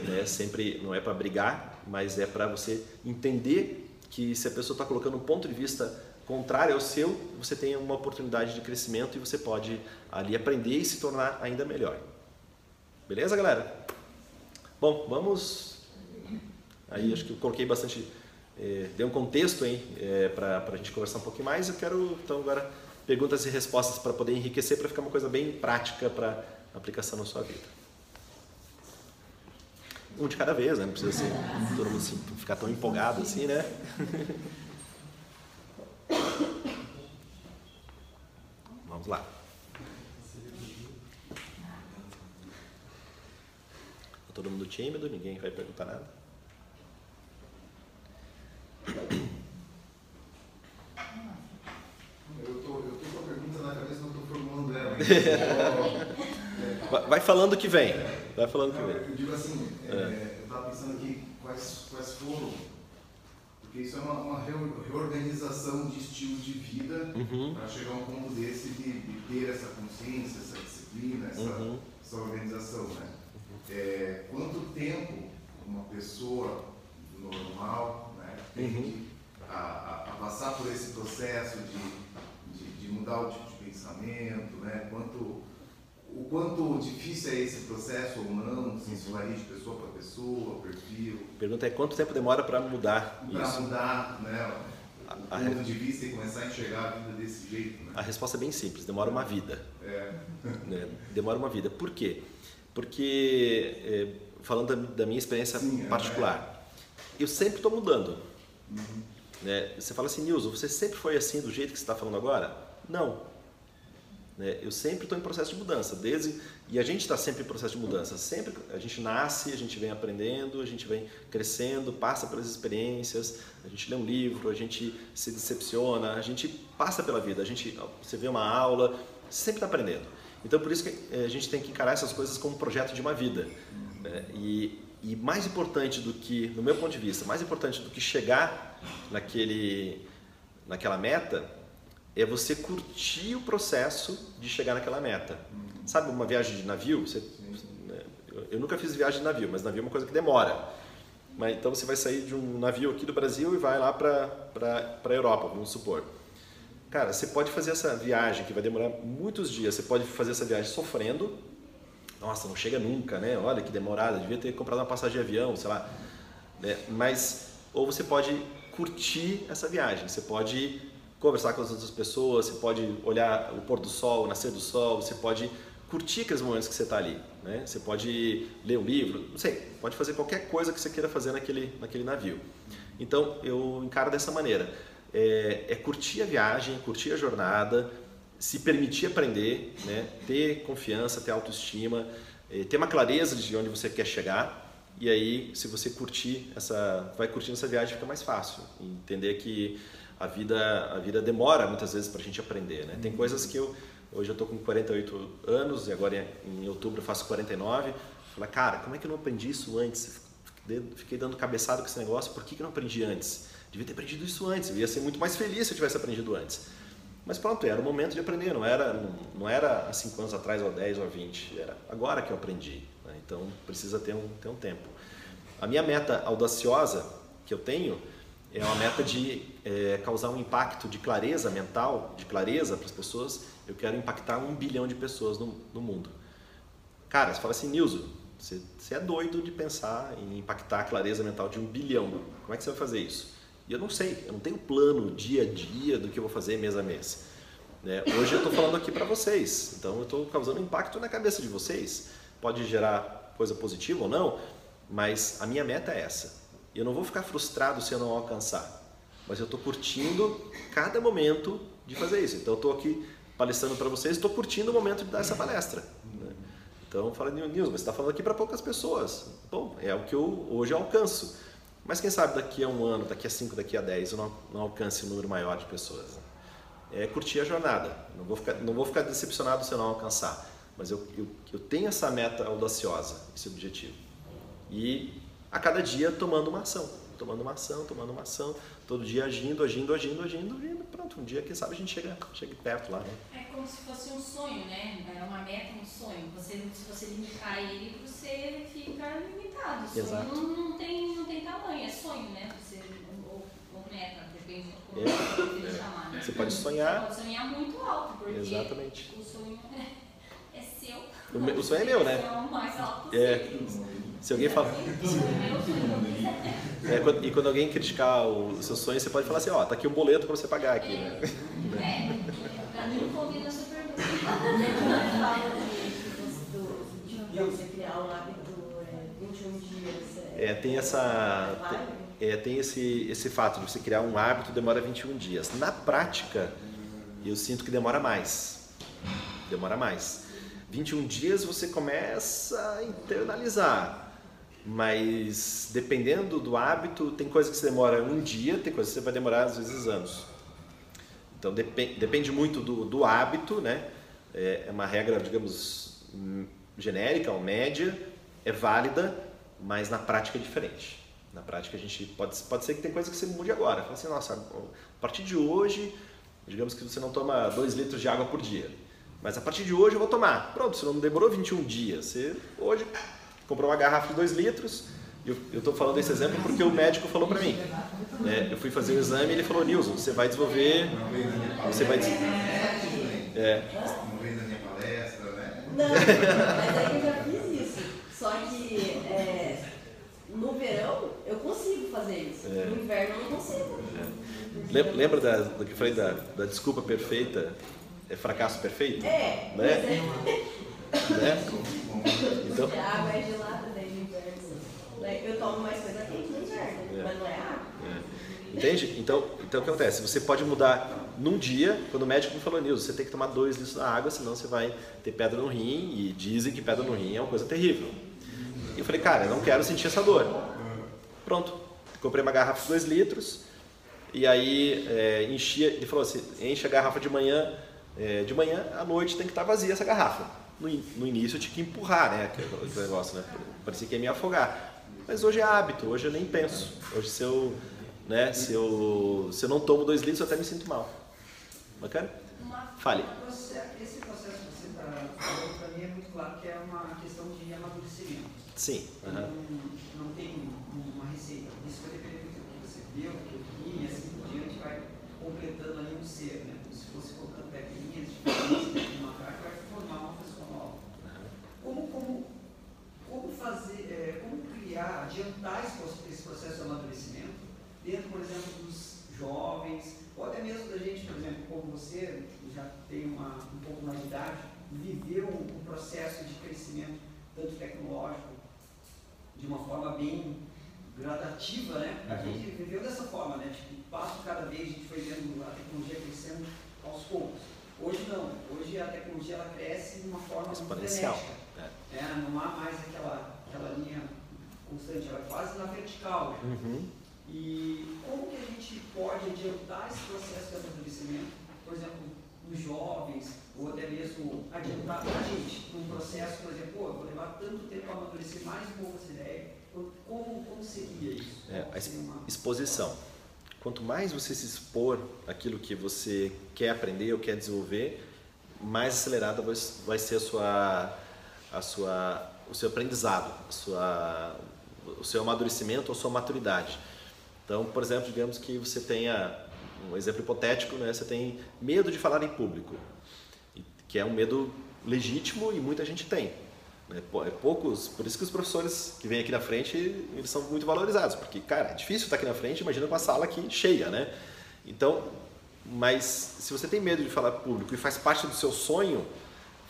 né? sempre não é para brigar, mas é para você entender que se a pessoa está colocando um ponto de vista contrário ao seu, você tem uma oportunidade de crescimento e você pode ali aprender e se tornar ainda melhor. Beleza, galera? Bom, vamos. Aí acho que eu coloquei bastante. É, deu um contexto hein, é, para a gente conversar um pouquinho mais. Eu quero então agora perguntas e respostas para poder enriquecer, para ficar uma coisa bem prática para aplicação na sua vida. Um de cada vez, né? Não precisa ser todo mundo ficar tão empolgado assim, né? Vamos lá. Tá todo mundo tímido, ninguém vai perguntar nada. Eu tô, eu tô com a pergunta na cabeça, não estou formulando ela. Vai falando que vem. Vai falando que vem. Eu digo assim, é, é. eu estava pensando aqui quais, quais foram, porque isso é uma, uma reorganização de estilo de vida uhum. para chegar a um ponto desse de, de, ter essa consciência, essa disciplina, essa, uhum. essa organização. Né? É, quanto tempo uma pessoa normal né, tem uhum. a, a, a, passar por esse processo de, de, de mudar o tipo de pensamento, né? quanto o quanto difícil é esse processo ou não, se isso varia de pessoa para pessoa, perfil. A pergunta é quanto tempo demora para mudar pra isso? Para mudar, né? O a, ponto de vista e começar a enxergar a vida desse jeito. Né? A resposta é bem simples, demora uma vida. É. Né? Demora uma vida. Por quê? Porque, é, falando da, da, minha experiência Sim, é, particular, é. eu sempre estou mudando. Uhum. Né? Você fala assim, Nilson, você sempre foi assim do jeito que você está falando agora? Não né? Eu sempre estou em processo de mudança, desde e a gente está sempre em processo de mudança. Sempre a gente nasce, a gente vem aprendendo, a gente vem crescendo, passa pelas experiências, a gente lê um livro, a gente se decepciona, a gente passa pela vida. A gente você vê uma aula, sempre está aprendendo. Então por isso que eh, a gente tem que encarar essas coisas como um projeto de uma vida. Né? E, e mais importante do que, no meu ponto de vista, mais importante do que chegar naquele naquela meta é você curtir o processo de chegar naquela meta. Sabe uma viagem de navio? Você, né, eu nunca fiz viagem de navio, mas navio é uma coisa que demora. Mas, então você vai sair de um navio aqui do Brasil e vai lá para a Europa, vamos supor. Cara, você pode fazer essa viagem que vai demorar muitos dias, você pode fazer essa viagem sofrendo. Nossa, não chega nunca, né? Olha que demorada, devia ter comprado uma passagem de avião, sei lá. Né? Mas, ou você pode curtir essa viagem, você pode conversar com as outras pessoas, você pode olhar o pôr do sol, o nascer do sol, você pode curtir aqueles momentos que você está ali, né? Você pode ler um livro, não sei, pode fazer qualquer coisa que você queira fazer naquele, naquele navio. Então eu encaro dessa maneira, é, é curtir a viagem, curtir a jornada, se permitir aprender, né? Ter confiança, ter autoestima, é, ter uma clareza de onde você quer chegar, E aí, se você curtir essa, vai curtindo essa viagem, fica mais fácil. Entender que a vida, a vida demora muitas vezes para a gente aprender, né? Tem coisas que eu hoje eu tô com 48 anos e agora em outubro eu faço 49. Fala, cara, como é que eu não aprendi isso antes? Fiquei dando cabeçada com esse negócio, por que, que eu não aprendi antes? Devia ter aprendido isso antes, eu ia ser muito mais feliz se eu tivesse aprendido antes. Mas pronto, era o momento de aprender, não era, não, não era há 5 anos atrás, ou 10 ou 20, era agora que eu aprendi. Né? Então precisa ter um, ter um tempo. A minha meta audaciosa que eu tenho é uma meta de é, causar um impacto de clareza mental, de clareza para as pessoas. Eu quero impactar um bilhão de pessoas no, no mundo. Cara, você fala assim, Nilson, você, você é doido de pensar em impactar a clareza mental de um bilhão. Como é que você vai fazer isso? E eu não sei, eu não tenho plano dia a dia do que eu vou fazer mês a mês. Né? Hoje eu estou falando aqui para vocês, então eu estou causando impacto na cabeça de vocês. Pode gerar coisa positiva ou não, mas a minha meta é essa. E eu não vou ficar frustrado se eu não alcançar, mas eu estou curtindo cada momento de fazer isso. Então eu estou aqui palestrando para vocês, estou curtindo o momento de dar essa palestra. Né? Então fala, Nils, mas você está falando aqui para poucas pessoas. Bom, é o que eu hoje alcanço. Mas quem sabe daqui a um ano, daqui a cinco, daqui a dez, eu não, não alcance um número maior de pessoas. Né? É curtir a jornada. Não vou ficar, não vou ficar decepcionado se eu não alcançar. Mas eu, eu, eu tenho essa meta audaciosa, esse objetivo. E a cada dia tomando uma ação, tomando uma ação, tomando uma ação, todo dia agindo, agindo, agindo, agindo, agindo. Pronto, um dia, quem sabe, a gente chega, chega perto lá. Né? É como se fosse um sonho, né? É uma meta, um sonho. Você, se você limitar ele, você fica limitado. O sonho Exato. Não, não, tem, não tem tamanho, é sonho, né? Você, ou, ou meta, depende de como é. você chamar. Né? Você pode sonhar. Você pode sonhar muito alto, porque Exatamente. o sonho é, é seu. O, o sonho é meu, né? É o mais alto é. Se alguém fala. É, e quando alguém criticar o seu sonho, você pode falar assim, ó, tá aqui um boleto para você pagar aqui, né? Pra mim combina super bem. você criar um hábito 21 dias. É, tem essa. É, tem esse, esse fato de você criar um hábito demora 21 dias. Na prática, eu sinto que demora mais. Demora mais. 21 dias você começa a internalizar mas dependendo do hábito, tem coisa que você demora um dia, tem coisa que você vai demorar às vezes anos. Então depende, depende muito do, do hábito, né? É, é uma regra, digamos, genérica ou média, é válida, mas na prática é diferente. Na prática a gente pode, pode ser que tem coisa que você mude agora. Fala assim, nossa, a partir de hoje, digamos que você não toma 2 litros de água por dia. Mas a partir de hoje eu vou tomar. Pronto, você não demorou 21 dias. Você hoje comprou uma garrafa de 2 litros. Eu estou falando esse exemplo porque o médico falou para mim. Né? Eu fui fazer o exame e ele falou, Nilson, você vai desenvolver... Você vai... É. Não vem na minha palestra, né? Não, mas aí eu já fiz isso. Só que é, no verão eu consigo fazer isso. É. No inverno eu não consigo. É. Lembra da, do que eu falei da, da desculpa perfeita? É fracasso perfeito? É. Né? Né? Então... A água é gelada daí no inverno. Eu tomo mais coisa quente no inverno, é. mas não é água. É. Entende? Então, então o que acontece? Você pode mudar num dia, quando o médico me falou nisso, você tem que tomar dois litros da água, senão você vai ter pedra no rim, e dizem que pedra no rim é uma coisa terrível. E eu falei, cara, eu não quero sentir essa dor. Pronto. Comprei uma garrafa de dois litros, e aí é, enchia, ele falou assim, enche a garrafa de manhã, é, de manhã, à noite tem que estar vazia essa garrafa no, no início eu tinha que empurrar, né? Aquele negócio, né? Parecia que ia me afogar. Mas hoje é hábito, hoje eu nem penso. Hoje se eu, né, se eu, se eu não tomo dois litros, eu até me sinto mal. Bacana? Fale. Esse processo que você está falando, para mim é muito claro que é uma questão de amadurecimento. Sim. Uhum. Não, não tem uma receita. Isso vai depender muito do que você viu, do que eu vi, e assim por diante vai completando ali um ser, né? Como se fosse colocando pequeninhas diferentes como, como, como fazer, é, como criar, adiantar esse, esse processo de amadurecimento dentro, por exemplo, dos jovens, ou até mesmo da gente, por exemplo, como você, que já tem uma, um pouco mais de idade, viveu um, um processo de crescimento tanto tecnológico de uma forma bem gradativa, né? A uhum. gente viveu dessa forma, né? Tipo, passo cada vez a gente foi vendo a tecnologia crescendo aos poucos. Hoje não. Hoje a tecnologia ela cresce de uma forma exponencial. É, não há mais aquela, aquela linha constante, ela é quase na vertical. Uhum. E como que a gente pode adiantar esse processo de amadurecimento, por exemplo, nos jovens, ou até mesmo adiantar a gente num processo, por exemplo, pô, eu vou levar tanto tempo para amadurecer mais um pouco essa ideia, como, como seria isso? É, a exposição. Quanto mais você se expor aquilo que você quer aprender ou quer desenvolver, mais acelerada vai ser a sua, a sua, o seu aprendizado, a sua, o seu amadurecimento ou sua maturidade. Então, por exemplo, digamos que você tenha um exemplo hipotético, né? Você tem medo de falar em público, que é um medo legítimo e muita gente tem. Né? É poucos, por isso que os professores que vêm aqui na frente, eles são muito valorizados, porque, cara, é difícil estar aqui na frente, imagina com a sala aqui cheia, né? Então, mas se você tem medo de falar público e faz parte do seu sonho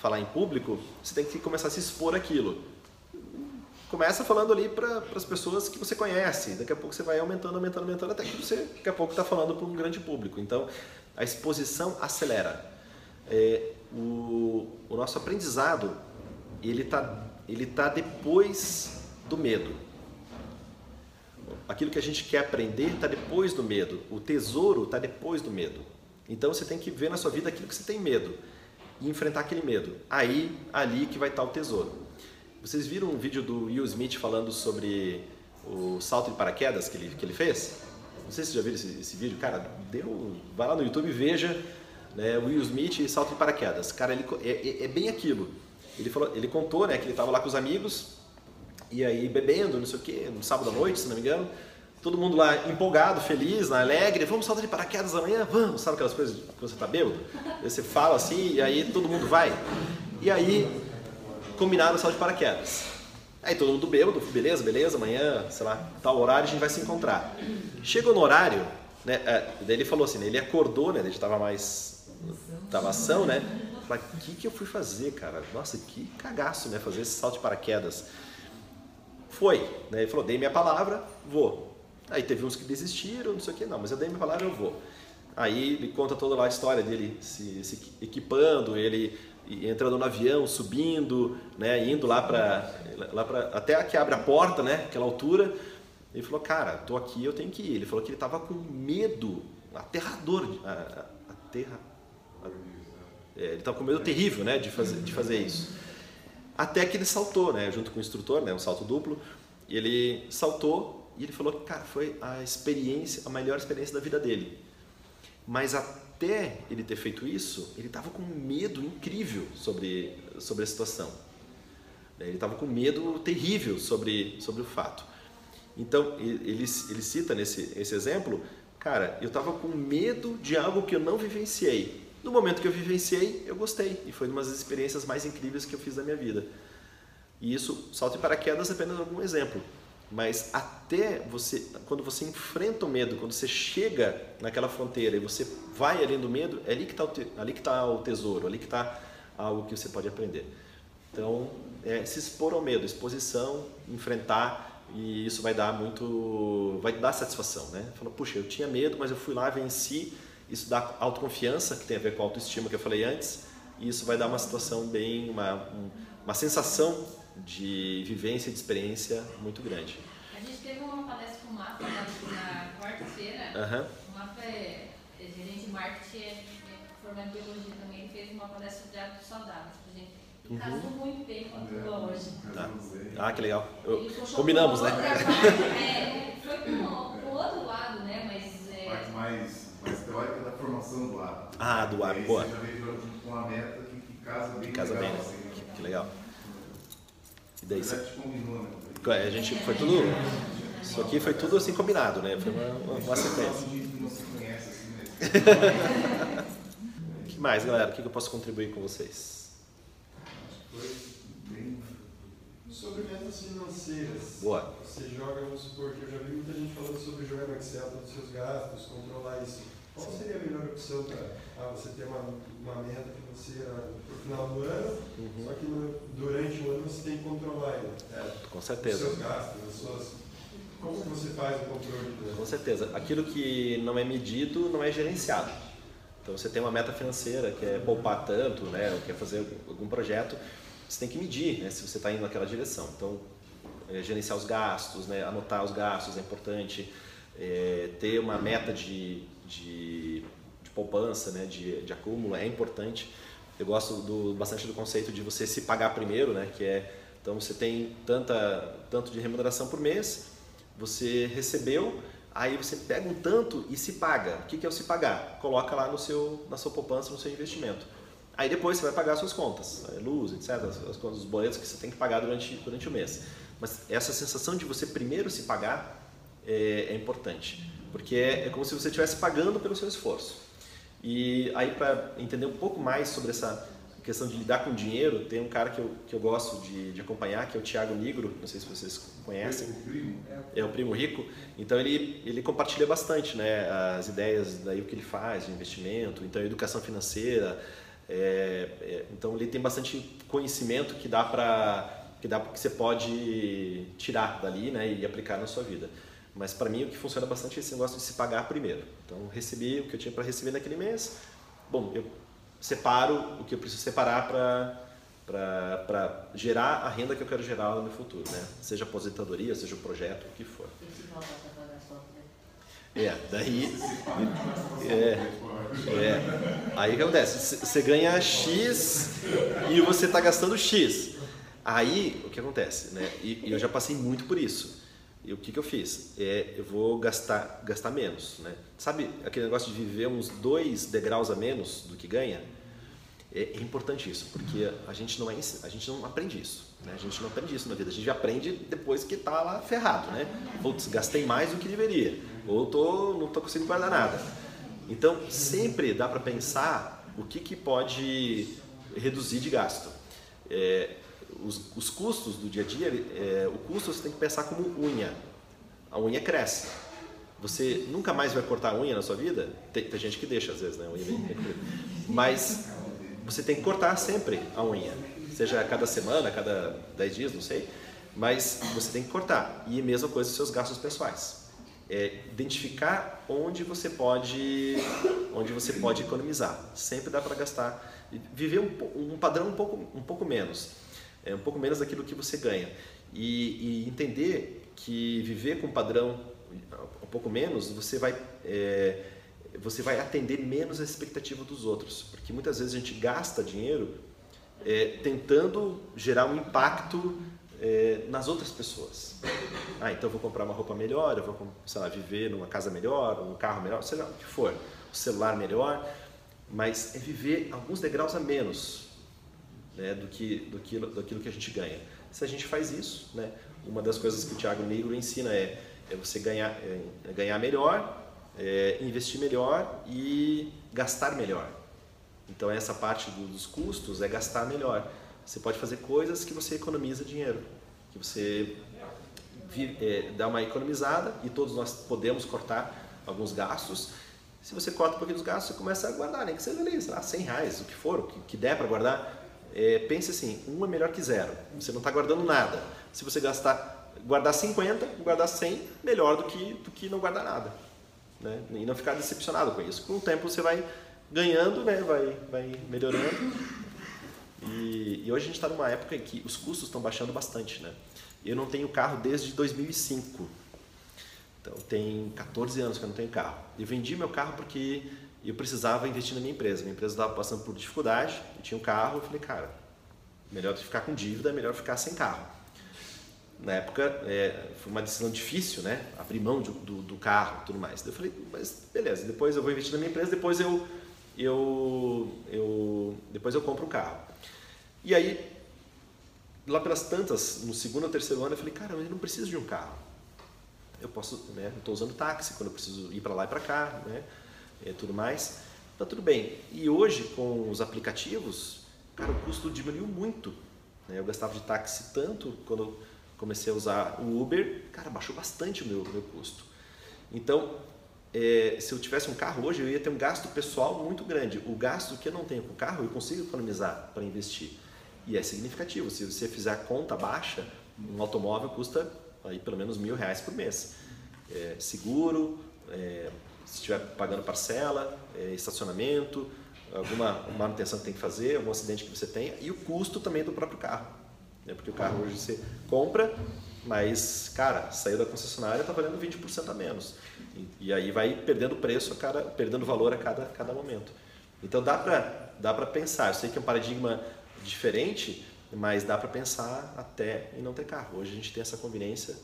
falar em público, você tem que começar a se expor aquilo. Começa falando ali para as pessoas que você conhece, daqui a pouco você vai aumentando, aumentando, aumentando, até que você daqui a pouco está falando para um grande público. Então, a exposição acelera. É, o, o nosso aprendizado ele está ele tá depois do medo. Aquilo que a gente quer aprender está depois do medo. O tesouro está depois do medo. Então você tem que ver na sua vida aquilo que você tem medo e enfrentar aquele medo. Aí, ali que vai estar o tesouro. Vocês viram um vídeo do Will Smith falando sobre o salto de paraquedas que ele, que ele fez? Não sei se vocês já viram esse, esse vídeo. Cara, deu, vai lá no YouTube e veja né, Will Smith e salto de paraquedas. Cara, ele, é, é, é bem aquilo. Ele, falou, ele contou né, que ele estava lá com os amigos, e aí bebendo, não sei o quê, no sábado à noite, se não me engano. Todo mundo lá empolgado, feliz, né, alegre, vamos saltar de paraquedas amanhã, vamos, sabe aquelas coisas quando você está bêbado? Aí você fala assim e aí todo mundo vai. E aí combinaram o salto de paraquedas. Aí todo mundo bêbado, beleza, beleza, amanhã, sei lá, tal horário a gente vai se encontrar. Chegou no horário, né, é, daí ele falou assim, né, ele acordou, né, ele estava mais, estava ação, né, Falei, o que, que eu fui fazer, cara? Nossa, que cagaço, né? Fazer esse salto de paraquedas. Foi, né? Ele falou, dei minha palavra, vou. Aí teve uns que desistiram, não sei o que, não, mas eu dei minha palavra, eu vou. Aí ele conta toda lá a história dele se, se equipando, ele entrando no avião, subindo, né, indo lá para lá para até que abre a porta, né, aquela altura. Ele falou, cara, tô aqui, eu tenho que ir. Ele falou que ele estava com medo, aterrador, aterra, é, ele estava com medo terrível né, de, fazer, de fazer isso. Até que ele saltou, né, junto com o instrutor, né, um salto duplo, ele saltou e ele falou que, cara, foi a experiência, a melhor experiência da vida dele. Mas até ele ter feito isso, ele estava com um medo incrível sobre, sobre a situação. Ele estava com medo terrível sobre, sobre o fato. Então, ele, ele cita nesse esse exemplo, cara, eu estava com medo de algo que eu não vivenciei. No momento que eu vivenciei, eu gostei e foi uma das experiências mais incríveis que eu fiz da minha vida. E isso, salto de paraquedas apenas algum exemplo. Mas até você, quando você enfrenta o medo, quando você chega naquela fronteira e você vai além do medo, é ali que está o, te, ali que tá o tesouro, ali que está algo que você pode aprender. Então, é se expor ao medo, exposição, enfrentar e isso vai dar muito, vai dar satisfação, né? Fala, puxa, eu tinha medo, mas eu fui lá, venci isso dá autoconfiança, que tem a ver com a autoestima que eu falei antes, e isso vai dar uma situação bem, uma, uma sensação de vivência e de experiência muito grande. A gente teve uma palestra com o Mapa na quarta-feira. Uhum. O Mapa é, é gerente de marketing, é, formado em biologia também, ele fez uma palestra de hábitos saudáveis pra gente. Uhum. Casou muito bem com a tua hoje. Tá. Ah, que legal. Eu, combinamos, né? Parte, é, foi pro, pro outro lado, né? Mas. É, parte mais mais teórica da formação do hábito. Ah, do hábito, boa. Você já veio junto com uma meta que, que casa bem que casa legal. Bem, assim, que, que, legal. E daí você... combinou, né? A gente foi tudo... Isso aqui foi tudo assim combinado, né? Foi uma, uma, uma sequência. conhece assim. O que mais, galera? O que eu posso contribuir com vocês? Sobre metas financeiras. Boa. Você joga, vamos supor que eu já vi muita gente falando sobre jogar no Excel todos os seus gastos, controlar isso. Qual seria a melhor opção para ah, você ter uma, uma meta financeira no final do ano, uhum. só que no, durante o ano você tem que controlar ele, é, Com certeza. os seus gastos, as suas. Como que você faz o controle Com certeza. Aquilo que não é medido não é gerenciado. Então você tem uma meta financeira, que é poupar tanto, né, ou quer fazer algum projeto, você tem que medir né, se você está indo naquela direção. Então, é, gerenciar os gastos, né? anotar os gastos é importante, é, ter uma meta de, de, de poupança, né? de, de acúmulo é importante. Eu gosto do, bastante do conceito de você se pagar primeiro, né? que é então você tem tanta, tanto de remuneração por mês, você recebeu, aí você pega um tanto e se paga. O que é o se pagar? Coloca lá no seu, na sua poupança, no seu investimento. Aí depois você vai pagar as suas contas, luz, etc., as contas, os boletos que você tem que pagar durante, durante o mês. Mas essa sensação de você primeiro se pagar é, é importante, porque é, é como se você estivesse pagando pelo seu esforço. E aí, para entender um pouco mais sobre essa questão de lidar com dinheiro, tem um cara que eu, que eu gosto de, de acompanhar, que é o Tiago Nigro, não sei se vocês conhecem. É o primo rico. Então ele, ele compartilha bastante né, as ideias, daí o que ele faz de investimento, então educação financeira. É, é, então ele tem bastante conhecimento que dá para que dá que você pode tirar dali né, e aplicar na sua vida. Mas para mim o que funciona bastante é esse negócio de se pagar primeiro. Então recebi o que eu tinha para receber naquele mês. Bom, eu separo o que eu preciso separar para gerar a renda que eu quero gerar no futuro, né? Seja aposentadoria, seja o projeto, o que for. É, daí. É, é. Aí o que acontece? Você ganha X e você está gastando X. Aí o que acontece? Né? E, e eu já passei muito por isso. E o que, que eu fiz? É, eu vou gastar, gastar menos. Né? Sabe aquele negócio de viver uns dois degraus a menos do que ganha? É, é importante isso, porque a gente não, é, a gente não aprende isso. Né? A gente não aprende isso na vida. A gente aprende depois que está lá ferrado. Né? Putz, gastei mais do que deveria. Ou tô, não estou conseguindo guardar nada. Então, sempre dá para pensar o que, que pode reduzir de gasto. É, os, os, custos do dia a dia, é, o custo você tem que pensar como unha. A unha cresce. Você nunca mais vai cortar a unha na sua vida? Tem, tem gente que deixa às vezes, né? Mas você tem que cortar sempre a unha. Seja a cada semana, a cada 10 dias, não sei. Mas você tem que cortar. E mesma coisa os seus gastos pessoais. É identificar onde você pode onde você pode economizar. Sempre dá para gastar. Viver um, um padrão um pouco, um pouco menos é um pouco menos daquilo que você ganha. E, e entender que viver com padrão um pouco menos, você vai, é, você vai atender menos a expectativa dos outros. Porque muitas vezes a gente gasta dinheiro é, tentando gerar um impacto é, nas outras pessoas. Ah, então eu vou comprar uma roupa melhor, eu vou sei lá, viver numa casa melhor, um carro melhor, sei lá o que for, um celular melhor, mas é viver alguns degraus a menos né, do, que, do, que, daquilo que a gente ganha. Se a gente faz isso, né, uma das coisas que o Tiago Negro ensina é, é você ganhar, é, é ganhar melhor, é, investir melhor e gastar melhor. Então essa parte do, dos custos é gastar melhor. Você pode fazer coisas que você economiza dinheiro, que você é, dá uma economizada e todos nós podemos cortar alguns gastos. Se você corta um pouquinho dos gastos, você começa a guardar, nem que seja ali, sei lá, 100 reais, o que for, o que, que der para guardar, é, pense assim, um é melhor que zero. Você não está guardando nada. Se você gastar, guardar 50, guardar 100, melhor do que, do que não guardar nada. Né? E não ficar decepcionado com isso. Com o tempo você vai ganhando, né? vai, vai melhorando. E, e hoje a gente está numa época em que os custos estão baixando bastante. Né? Eu não tenho carro desde 2005. Então tem 14 anos que eu não tenho carro. Eu vendi meu carro porque e eu precisava investir na minha empresa. Minha empresa estava passando por dificuldade, eu tinha um carro, eu falei, cara, melhor do que ficar com dívida, melhor ficar sem carro. Na época, é, foi uma decisão difícil, né? Abrir mão do, do, do carro e tudo mais. eu falei, mas beleza, depois eu vou investir na minha empresa, depois eu, eu, eu, depois eu compro um carro. E aí, lá pelas tantas, no segundo ou terceiro ano, eu falei, cara, eu não preciso de um carro. Eu posso, né? Estou usando táxi quando eu preciso ir para lá e para cá, né? E tudo mais, tá tudo bem. E hoje, com os aplicativos, cara, o custo diminuiu muito. Né? Eu gastava de táxi tanto quando comecei a usar o Uber, cara, baixou bastante o meu, meu custo. Então, é, se eu tivesse um carro hoje, eu ia ter um gasto pessoal muito grande. O gasto que eu não tenho com o carro, eu consigo economizar para investir. E é significativo. Se você fizer a conta baixa, um automóvel custa aí pelo menos mil reais por mês. É, seguro, é, se estiver pagando parcela, é, estacionamento, alguma manutenção que tem que fazer, algum acidente que você tenha e o custo também do próprio carro. Né? Porque o carro hoje você compra, mas, cara, saiu da concessionária está valendo 20% a menos. E, e, aí vai perdendo preço, a cada, perdendo valor a cada, cada momento. Então dá para dá pensar. Eu sei que é um paradigma diferente, mas dá para pensar até em não ter carro. Hoje a gente tem essa conveniência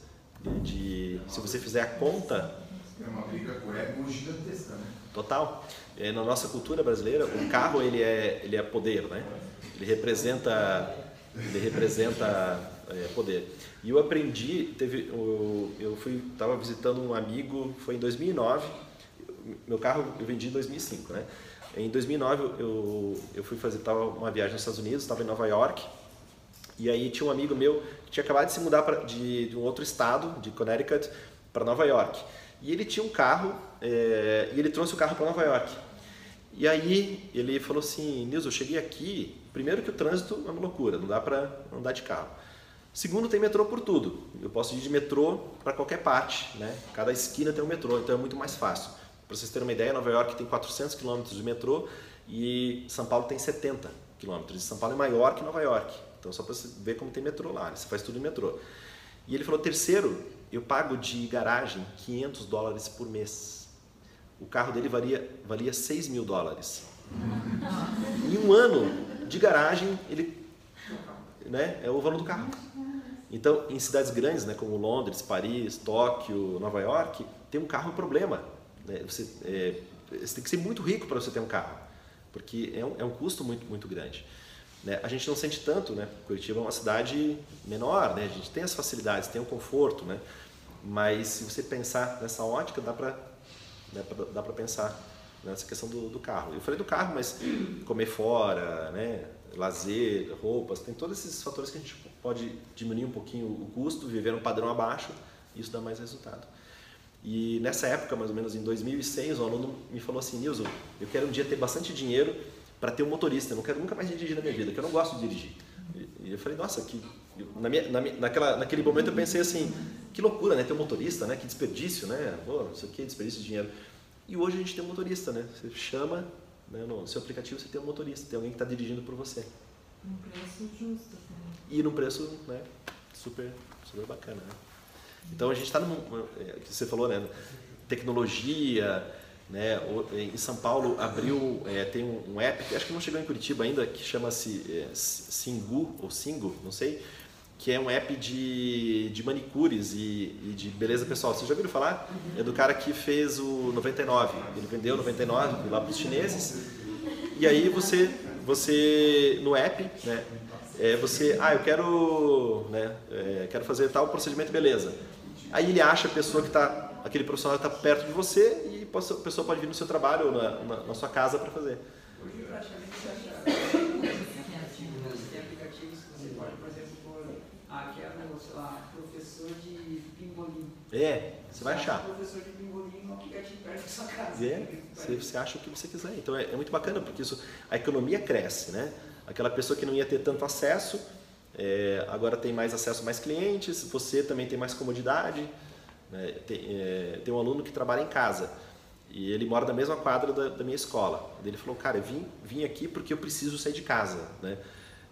de, de se você fizer a conta... É uma briga com ego gigantesca, né? Total. É, na nossa cultura brasileira, o carro ele é, ele é poder, né? Ele representa, ele representa é, poder. E eu aprendi, teve, eu, eu fui, estava visitando um amigo, foi em 2009, meu carro eu vendi em 2005, né? Em 2009 eu, eu fui fazer tava uma viagem nos Estados Unidos, estava em Nova York, e aí tinha um amigo meu que tinha acabado de se mudar pra, de, de um outro estado, de Connecticut, para Nova York. E ele tinha um carro, é, e ele trouxe o carro para Nova York. E aí ele falou assim, Nilson, eu cheguei aqui, primeiro que o trânsito é uma loucura, não dá para andar de carro. Segundo, tem metrô por tudo. Eu posso ir de metrô para qualquer parte, né? Cada esquina tem um metrô, então é muito mais fácil. Para vocês terem uma ideia, Nova York tem 400 quilômetros de metrô e São Paulo tem 70 quilômetros. São Paulo é maior que Nova York. Então só para você ver como tem metrô lá, né? você faz tudo em metrô. E ele falou, terceiro, eu pago de garagem 500 dólares por mês. O carro dele valia, valia 6 mil dólares. Em um ano de garagem, ele né, é o valor do carro. Então, em cidades grandes, né, como Londres, Paris, Tóquio, Nova York, ter um carro é um problema. Né? Você, é, você, tem que ser muito rico para você ter um carro, porque é um, é um custo muito, muito grande. Né? A gente não sente tanto, né? Curitiba é uma cidade menor, né? a gente tem as facilidades, tem o conforto, né? Mas se você pensar nessa ótica, dá para né, dá pensar nessa questão do, do, carro. Eu falei do carro, mas comer fora, né? lazer, roupas, tem todos esses fatores que a gente pode diminuir um pouquinho o custo, viver um padrão abaixo, isso dá mais resultado. E nessa época, mais ou menos em 2006, o aluno me falou assim, Nilson, eu quero um dia ter bastante dinheiro para ter um motorista, eu não quero nunca mais dirigir na minha vida, porque eu não gosto de dirigir. E eu falei, nossa, que na minha, na, naquela, naquele momento eu pensei assim, que loucura, né, ter um motorista, né, que desperdício, né, pô, isso aqui é desperdício de dinheiro. E hoje a gente tem um motorista, né, você chama, né, no seu aplicativo você tem um motorista, tem alguém que está dirigindo por você. Um preço justo. E num preço, né, super, super bacana, né. Então a gente está no é, você falou, né? Tecnologia, né? Em São Paulo abriu, é, tem um, app, acho que não chegou em Curitiba ainda, que chama-se é, Singu ou Singu, não sei, que é um app de, de manicures e, e de beleza pessoal. Vocês já ouviram falar? Uhum. É do cara que fez o 99. Ele vendeu o 99 lá para os chineses. E aí você, você no app, né? É, você, ah, eu quero, né, é, quero fazer tal procedimento, beleza. Aí ele acha a pessoa que está, aquele profissional está perto de você e a pessoa pode vir no seu trabalho ou na, na, na sua casa para fazer. Hoje praticamente você acha aplicativos, que você pode, por exemplo, pôr, ah, quero, sei lá, professor de pimbolim. É, você vai achar. Professor de pimbolim no aplicativo perto da sua casa. É, você, você acha o que você quiser. Então é, é muito bacana porque isso, a economia cresce, né? Aquela pessoa que não ia ter tanto acesso, é, agora tem mais acesso a mais clientes, você também tem mais comodidade. Né? Tem, é, tem, um aluno que trabalha em casa e ele mora na mesma quadra da, da minha escola. Ele falou, cara, eu vim, vim aqui porque eu preciso sair de casa. Né?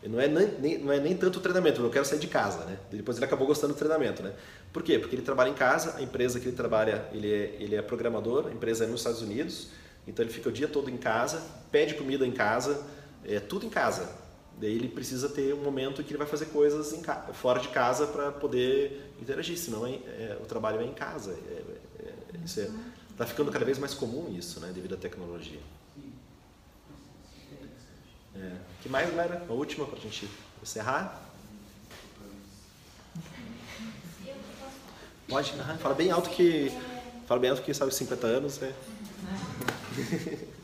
não é nem, não é nem tanto o treinamento, eu quero sair de casa, né? Depois ele acabou gostando do treinamento, né? Por quê? Porque ele trabalha em casa, a empresa que ele trabalha, ele é, ele é programador, a empresa é nos Estados Unidos, então ele fica o dia todo em casa, pede comida em casa, é tudo em casa. Daí ele precisa ter um momento que ele vai fazer coisas fora de casa para poder interagir, senão é, é, o trabalho é em casa. É, é, isso está ficando cada vez mais comum isso, né, devido à tecnologia. É. que mais, galera? A última para a gente encerrar. Pode, fala bem alto que fala bem alto que sabe 50 anos. É.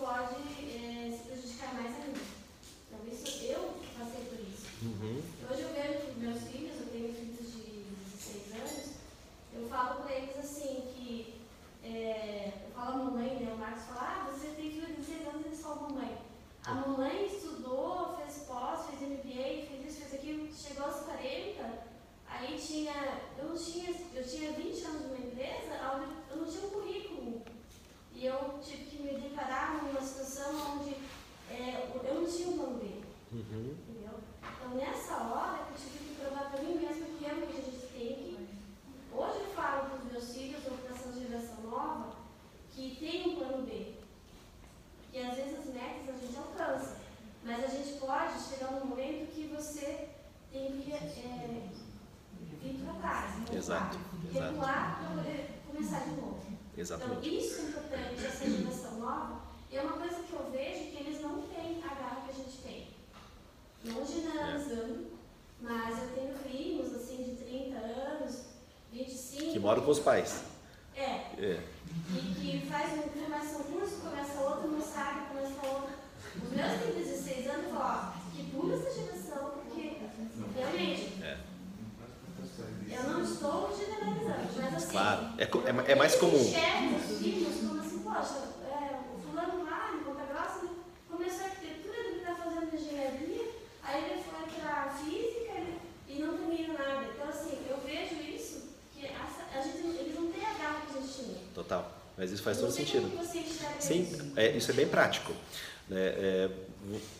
pode é, se prejudicar mais ainda. Talvez eu passei por isso. 20 anos numa empresa onde eu não tinha um currículo. E eu tive que me deparar numa situação onde é, eu não tinha um plano B. Uhum. Entendeu? Então, nessa hora, eu tive que provar para mim mesma que realmente a gente tem que. Hoje eu falo para os meus filhos, ou para essa geração nova, que tem um plano B. Porque às vezes as metas a gente alcança, mas a gente pode chegar num momento que você tem que é, vir para trás, recuar, Exato, exato. recuar para poder começar de novo. Exatamente. Então, isso é importante, essa geração nova, e é uma coisa que eu vejo que eles não têm a garra que a gente tem. Não generalizando, mas eu tenho primos, assim, de 30 anos, 25. Que moram com os pais. É, É. e que faz um, começa um curso, começa outro, não sabe, começa outro. Os meus têm 16 anos, eu falo, ó, que pula essa geração, porque realmente, É. eu não estou generalizando, mas assim. Claro. É, co- é, ma- é mais eles comum. enxergam os filhos como assim, poxa, é, o fulano lá em Ponta Grossa né, começou a arquitetura, ele está fazendo engenharia, aí ele foi para física ele- e não termina nada. Então, assim, eu vejo isso, que essa- a gente, eles não têm a garra que a gente tinha. Total. Mas isso faz Não todo sentido. Sim, isso. é, isso é bem prático. né? É,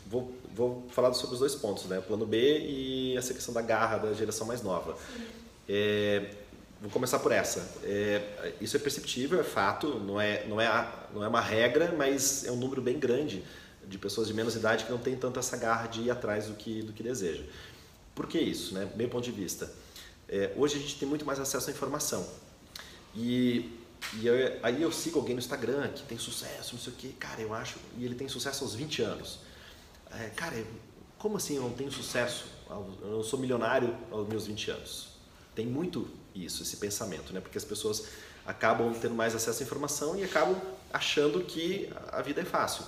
vou, vou falar sobre os dois pontos, né? o plano B e essa questão da garra da geração mais nova. Vou começar por essa. É, isso é perceptível, é fato, não é, não, é não é uma regra, mas é um número bem grande de pessoas de menos idade que não tem tanto essa garra de ir atrás do que, do que deseja. Por que isso? Né? Meu ponto de vista. É, hoje a gente tem muito mais acesso à informação. E, e eu- aí eu sigo alguém no Instagram que tem sucesso, não sei o que, cara, eu acho, e ele tem sucesso aos 20 anos. É, cara, como assim eu não tenho sucesso? Eu não sou milionário aos meus 20 anos. Tem muito isso, esse pensamento, né? Porque as pessoas acabam tendo mais acesso à informação e acabam achando que a vida é fácil.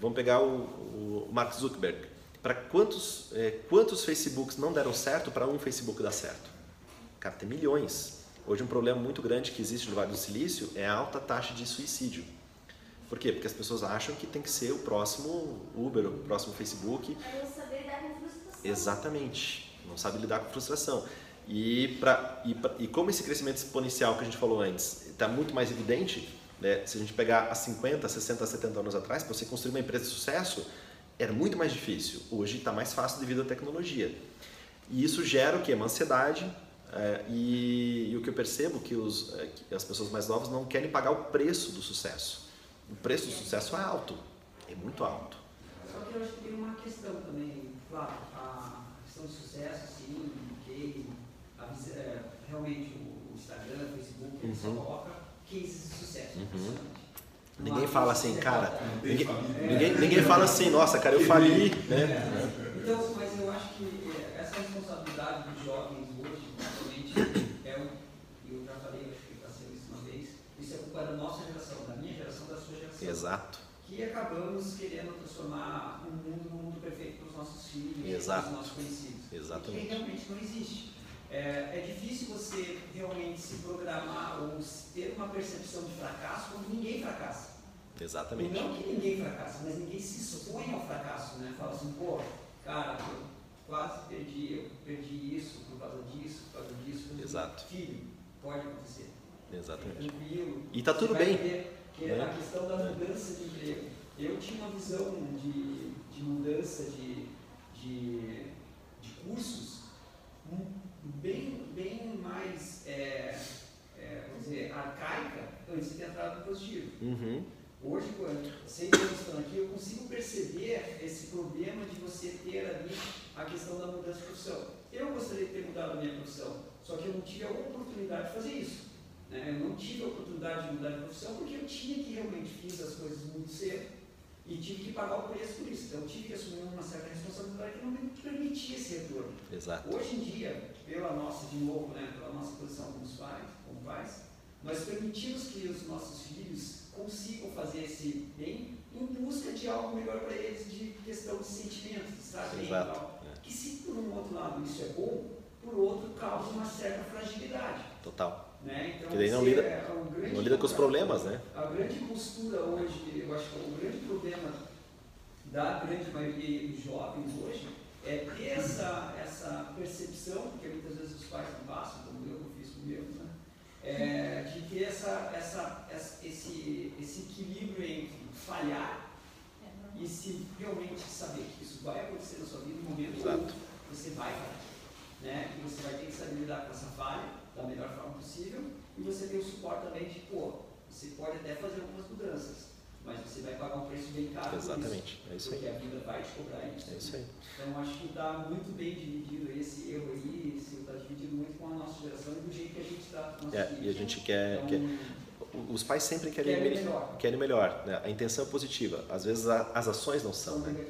Vamos pegar o, o Mark Zuckerberg. Para quantos, é, quantos Facebooks não deram certo para um Facebook dar certo? Cara, tem milhões. Hoje um problema muito grande que existe no Vale do Silício é a alta taxa de suicídio. Por quê? Porque as pessoas acham que tem que ser o próximo Uber, o próximo Facebook. É não saber lidar com frustração. Exatamente. Não sabe lidar com frustração. E, pra, e, e como esse crescimento exponencial que a gente falou antes está muito mais evidente, né? se a gente pegar há 50, 60, 70 anos atrás, para você construir uma empresa de sucesso, era muito mais difícil. Hoje está mais fácil devido à tecnologia. E isso gera o quê? Uma ansiedade. é, e, e o que eu percebo que, os, é, que as pessoas mais novas não querem pagar o preço do sucesso. O preço do sucesso é alto. É muito alto. Só que eu acho que tem uma questão também, claro, a questão do sucesso, sim, é, realmente o Instagram, o Facebook, ele só Uhum. coloca cases de sucesso. Uhum. Ninguém fala assim, cara, ninguém, família. ninguém, ninguém fala assim, nossa, cara, eu fali, né? Então, mas eu acho que eh, essa responsabilidade dos jovens hoje, principalmente, é um, eu já falei, acho que passei isso uma vez, isso é culpa da nossa geração, da minha geração, da sua geração. Exato, Que acabamos querendo transformar um mundo num mundo perfeito para os nossos filhos, para os nossos conhecidos. exatamente. Que realmente não existe. É, é difícil você realmente se programar ou ter uma percepção de fracasso quando ninguém fracassa. E Exatamente. não que ninguém fracassa, mas ninguém se expõe ao fracasso, né? Fala assim, pô, cara, eu quase perdi, eu perdi isso por causa disso, por causa disso. Exato. Filho, pode acontecer. Exatamente. Tranquilo. E tá tudo bem. ver Que né? a questão da mudança de emprego. Eu tinha uma visão de, de mudança de, de, de cursos bem, bem mais, é, é, vamos dizer, arcaica antes de ter entrado no positivo. Uhum. Hoje, quando seis anos estão aqui, eu consigo perceber esse problema de você ter ali a questão da mudança de profissão. Eu gostaria de ter mudado a minha profissão, só que eu não tive a oportunidade de fazer isso. né? Eu não tive a oportunidade de mudar de profissão porque eu tinha que realmente fiz as coisas muito cedo e tive que pagar o preço por isso. Então, eu tive que assumir uma certa responsabilidade que não me permitia esse retorno. Exato. Hoje em dia, pela nossa, de novo, né, pela nossa posição como pais, como pais, nós permitimos que os nossos filhos consigam fazer esse bem em busca de algo melhor para eles, de questão de sentimentos, de estar bem e Exato. tal. É. Que se por um outro lado isso é bom, por outro causa uma certa fragilidade. Total. Né? Então, Que daí não lida- é grande Não lida com os problemas, né? a grande postura hoje, eu acho que o grande problema da grande maioria dos jovens hoje é ter essa, essa percepção, que muitas vezes os pais não passam, como eu, fiz com meu, né? é, de ter essa, essa, essa, esse, esse equilíbrio entre falhar e se realmente saber que isso vai acontecer na sua vida no momento Exato. que você vai falhar. Né? E você vai ter que saber lidar com essa falha da melhor forma possível e você tem o suporte também de, pô, você pode até fazer algumas mudanças, mas você vai pagar um preço bem caro. Exatamente, isso, é isso porque aí. a vida vai te cobrar isso. É isso aí. Então acho que está muito bem dividido esse erro aí, está dividido muito com a nossa geração e do jeito que a gente trata nossos É, filhos. e a gente quer, Então, quer- os pais sempre querem, Querem melhor. querem melhor, né? A intenção é positiva. Às vezes a- as ações não são são, né?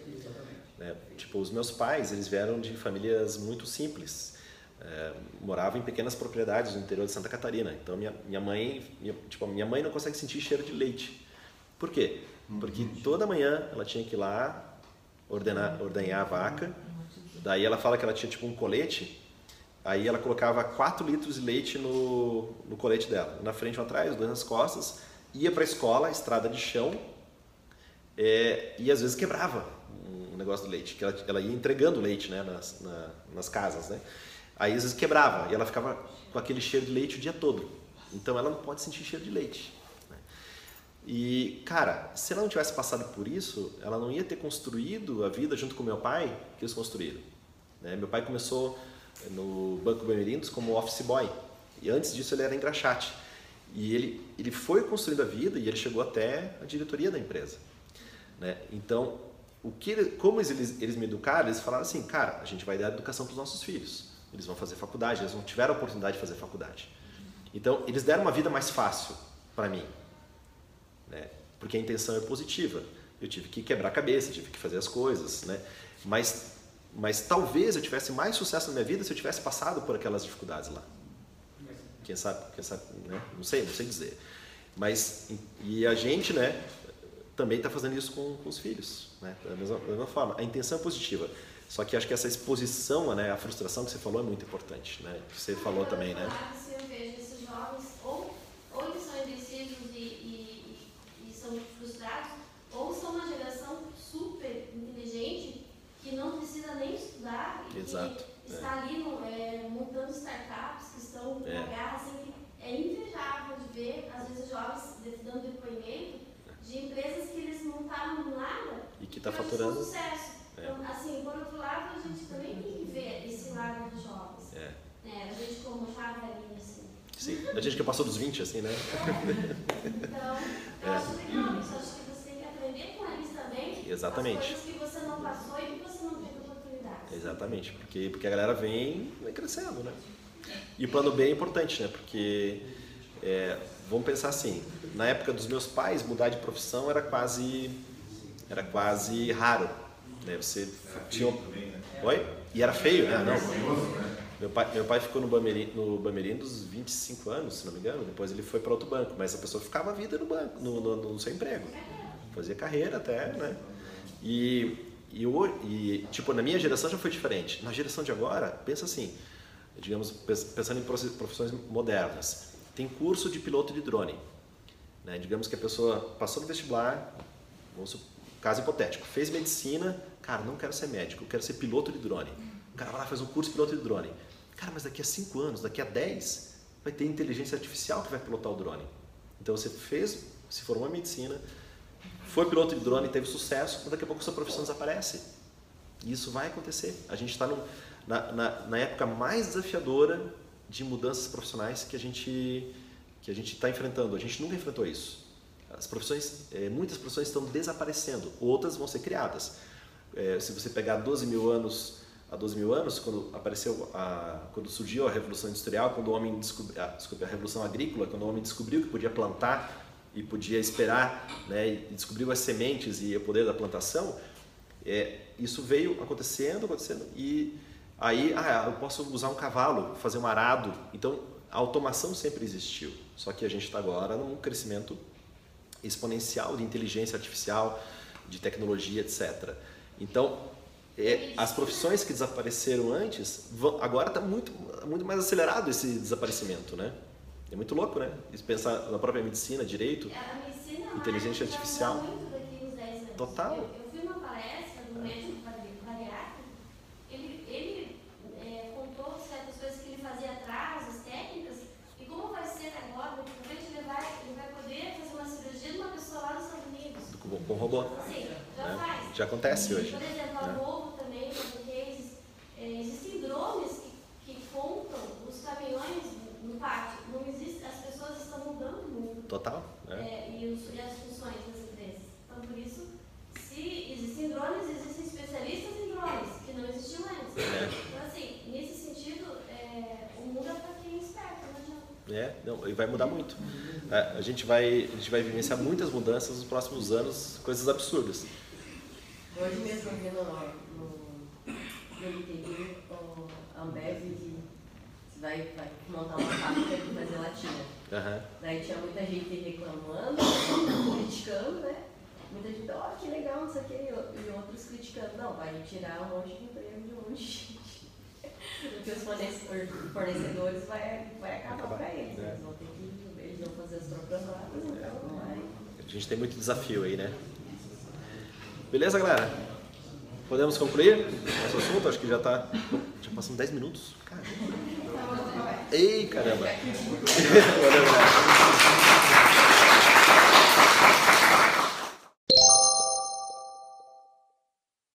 Né? Tipo, os meus pais, eles vieram de famílias muito simples. É, moravam em pequenas propriedades no interior de Santa Catarina. Então minha, minha mãe, minha, tipo, minha mãe não consegue sentir cheiro de leite. Por quê? Porque toda manhã ela tinha que ir lá ordenar, ordenhar a vaca. Daí ela fala que ela tinha tipo um colete. Aí ela colocava 4 litros de leite no, no colete dela. Na frente, um atrás, dois nas costas. Ia para a escola, estrada de chão. é, e às vezes quebrava um negócio do leite. Que ela, ela ia entregando leite né, nas, na- nas casas. Né? Aí às vezes quebrava. E ela ficava com aquele cheiro de leite o dia todo. Então ela não pode sentir cheiro de leite. né? E, cara, se ela não tivesse passado por isso, ela não ia ter construído a vida junto com meu pai que eles construíram. né? Meu pai começou no Banco Bamerindos como office boy. E antes disso ele era engraxate. E ele, ele foi construindo a vida e ele chegou até a diretoria da empresa. né? Então, o que como eles, eles me educaram, eles falaram assim, cara, a gente vai dar educação para os nossos filhos. Eles vão fazer faculdade, eles não tiveram a oportunidade de fazer faculdade. Então, eles deram uma vida mais fácil para mim né? Porque a intenção é positiva. Eu tive que quebrar a cabeça, tive que fazer as coisas, né? Mas, mas talvez eu tivesse mais sucesso na minha vida se eu tivesse passado por aquelas dificuldades lá. Quem sabe, quem sabe, né? Não sei, não sei dizer. Mas e a gente, né? Também está fazendo isso com, com os filhos, né? Da mesma, da mesma forma. A intenção é positiva. Só que acho que essa exposição, né? A frustração que você falou é muito importante, né? Você falou também, né? Eu vejo esses jovens, ou, ou eles são indecisos e, e, e- e são frustrados, ou são uma geração super inteligente que não precisa nem estudar e Exato, que está ali no- é, montando startups que estão É. garra assim, que é invejável de ver, às vezes, jovens de- dando depoimento de empresas que eles montaram do nada E que está faturando. sucesso. É. Então, assim, por outro lado, a gente também tem que ver esse lado dos jovens. É. Né? A gente como já velhinha, assim. Sim. A gente que passou dos 20, assim, né? Então, eu É. acho legal isso. Acho que você tem que aprender com eles também. Exatamente. As coisas que você não passou e que você não teve oportunidade. Exatamente, porque, porque a galera vem, vem crescendo, né? E o plano B é importante, né? Porque, é, vamos pensar assim, na época dos meus pais, mudar de profissão era quase, era quase raro, né? Você tinha... também, né? Oi? E era feio, né? Não. Vergonhoso, né? Meu pai, meu pai ficou no Bameri, no Bamerindos 25 anos, se não me engano. Depois ele foi para outro banco, mas a pessoa ficava a vida no banco, no, no, no seu emprego. Fazia carreira até, né? E, e, e, tipo, na minha geração já foi diferente. Na geração de agora, pensa assim, digamos, pens- pensando em profissões modernas. Tem curso de piloto de drone. Né? Digamos que a pessoa passou no vestibular, vamos supor, caso hipotético, fez medicina, cara, não quero ser médico, eu quero ser piloto de drone. O cara vai lá faz um curso de piloto de drone. Cara, mas daqui a 5 anos, daqui a 10, vai ter inteligência artificial que vai pilotar o drone. Então você fez, se formou em medicina, foi piloto de drone, teve sucesso, mas daqui a pouco sua profissão desaparece. E isso vai acontecer. A gente está na, na, na época mais desafiadora de mudanças profissionais que a gente que a gente está enfrentando. A gente nunca enfrentou isso. As profissões, eh, muitas profissões estão desaparecendo, outras vão ser criadas. Eh, se você pegar 12 mil anos há 12 mil anos, quando apareceu a, quando surgiu a revolução industrial, quando o homem descobriu, a, desculpe, a revolução agrícola, quando o homem descobriu que podia plantar e podia esperar, né, e descobriu as sementes e o poder da plantação, é, isso veio acontecendo, acontecendo e aí, ah, eu posso usar um cavalo, fazer um arado. Então, a automação sempre existiu. Só que a gente está agora num crescimento exponencial de inteligência artificial, de tecnologia, etc. Então, é, as profissões que desapareceram antes, vão, agora está muito, muito mais acelerado esse desaparecimento, né? É muito louco, né? Pensar na própria medicina, direito, A medicina é Inteligência artificial. muito daqui uns 10 anos. Total. Eu, eu fui numa palestra do médico bari- bariátrico, ele, ele é, contou certas coisas que ele fazia atrás, as técnicas, e como vai ser daqui com robô. Sim, já né? faz. Já acontece E, hoje. Por exemplo, a né? Volvo também, tem cases, é, existem drones que, que contam os caminhões no pátio. Não existe, as pessoas estão mudando muito. Total. Né? É, e, os- e as funções das empresas. Então, por isso, se existem drones, existem especialistas em drones, que não existiam antes. É. Então, assim, nesse sentido, é, o mundo é para quem é esperto, não adianta. É, não, e vai mudar muito. É, a, gente vai, a gente vai vivenciar muitas mudanças nos próximos anos, coisas absurdas. Hoje mesmo vi no, no, no LinkedIn o Ambev que vai, vai montar uma fábrica de fazer latinha. Aham. Daí tinha muita gente reclamando, criticando, né? Muita gente, ó, que legal, não sei o quê, e outros criticando. Não, vai tirar um monte de emprego de um monte Porque os fornece- fornecedores vai, vai acabar Acabar, para eles. né? é. Eles vão ter que, eles vão fazer as próprias vagas, então não vai. A gente tem muito desafio aí, né? Beleza, galera? Podemos concluir nosso assunto? Acho que já tá. Já passamos 10 minutos. Caramba. Ei, caramba! Valeu, galera.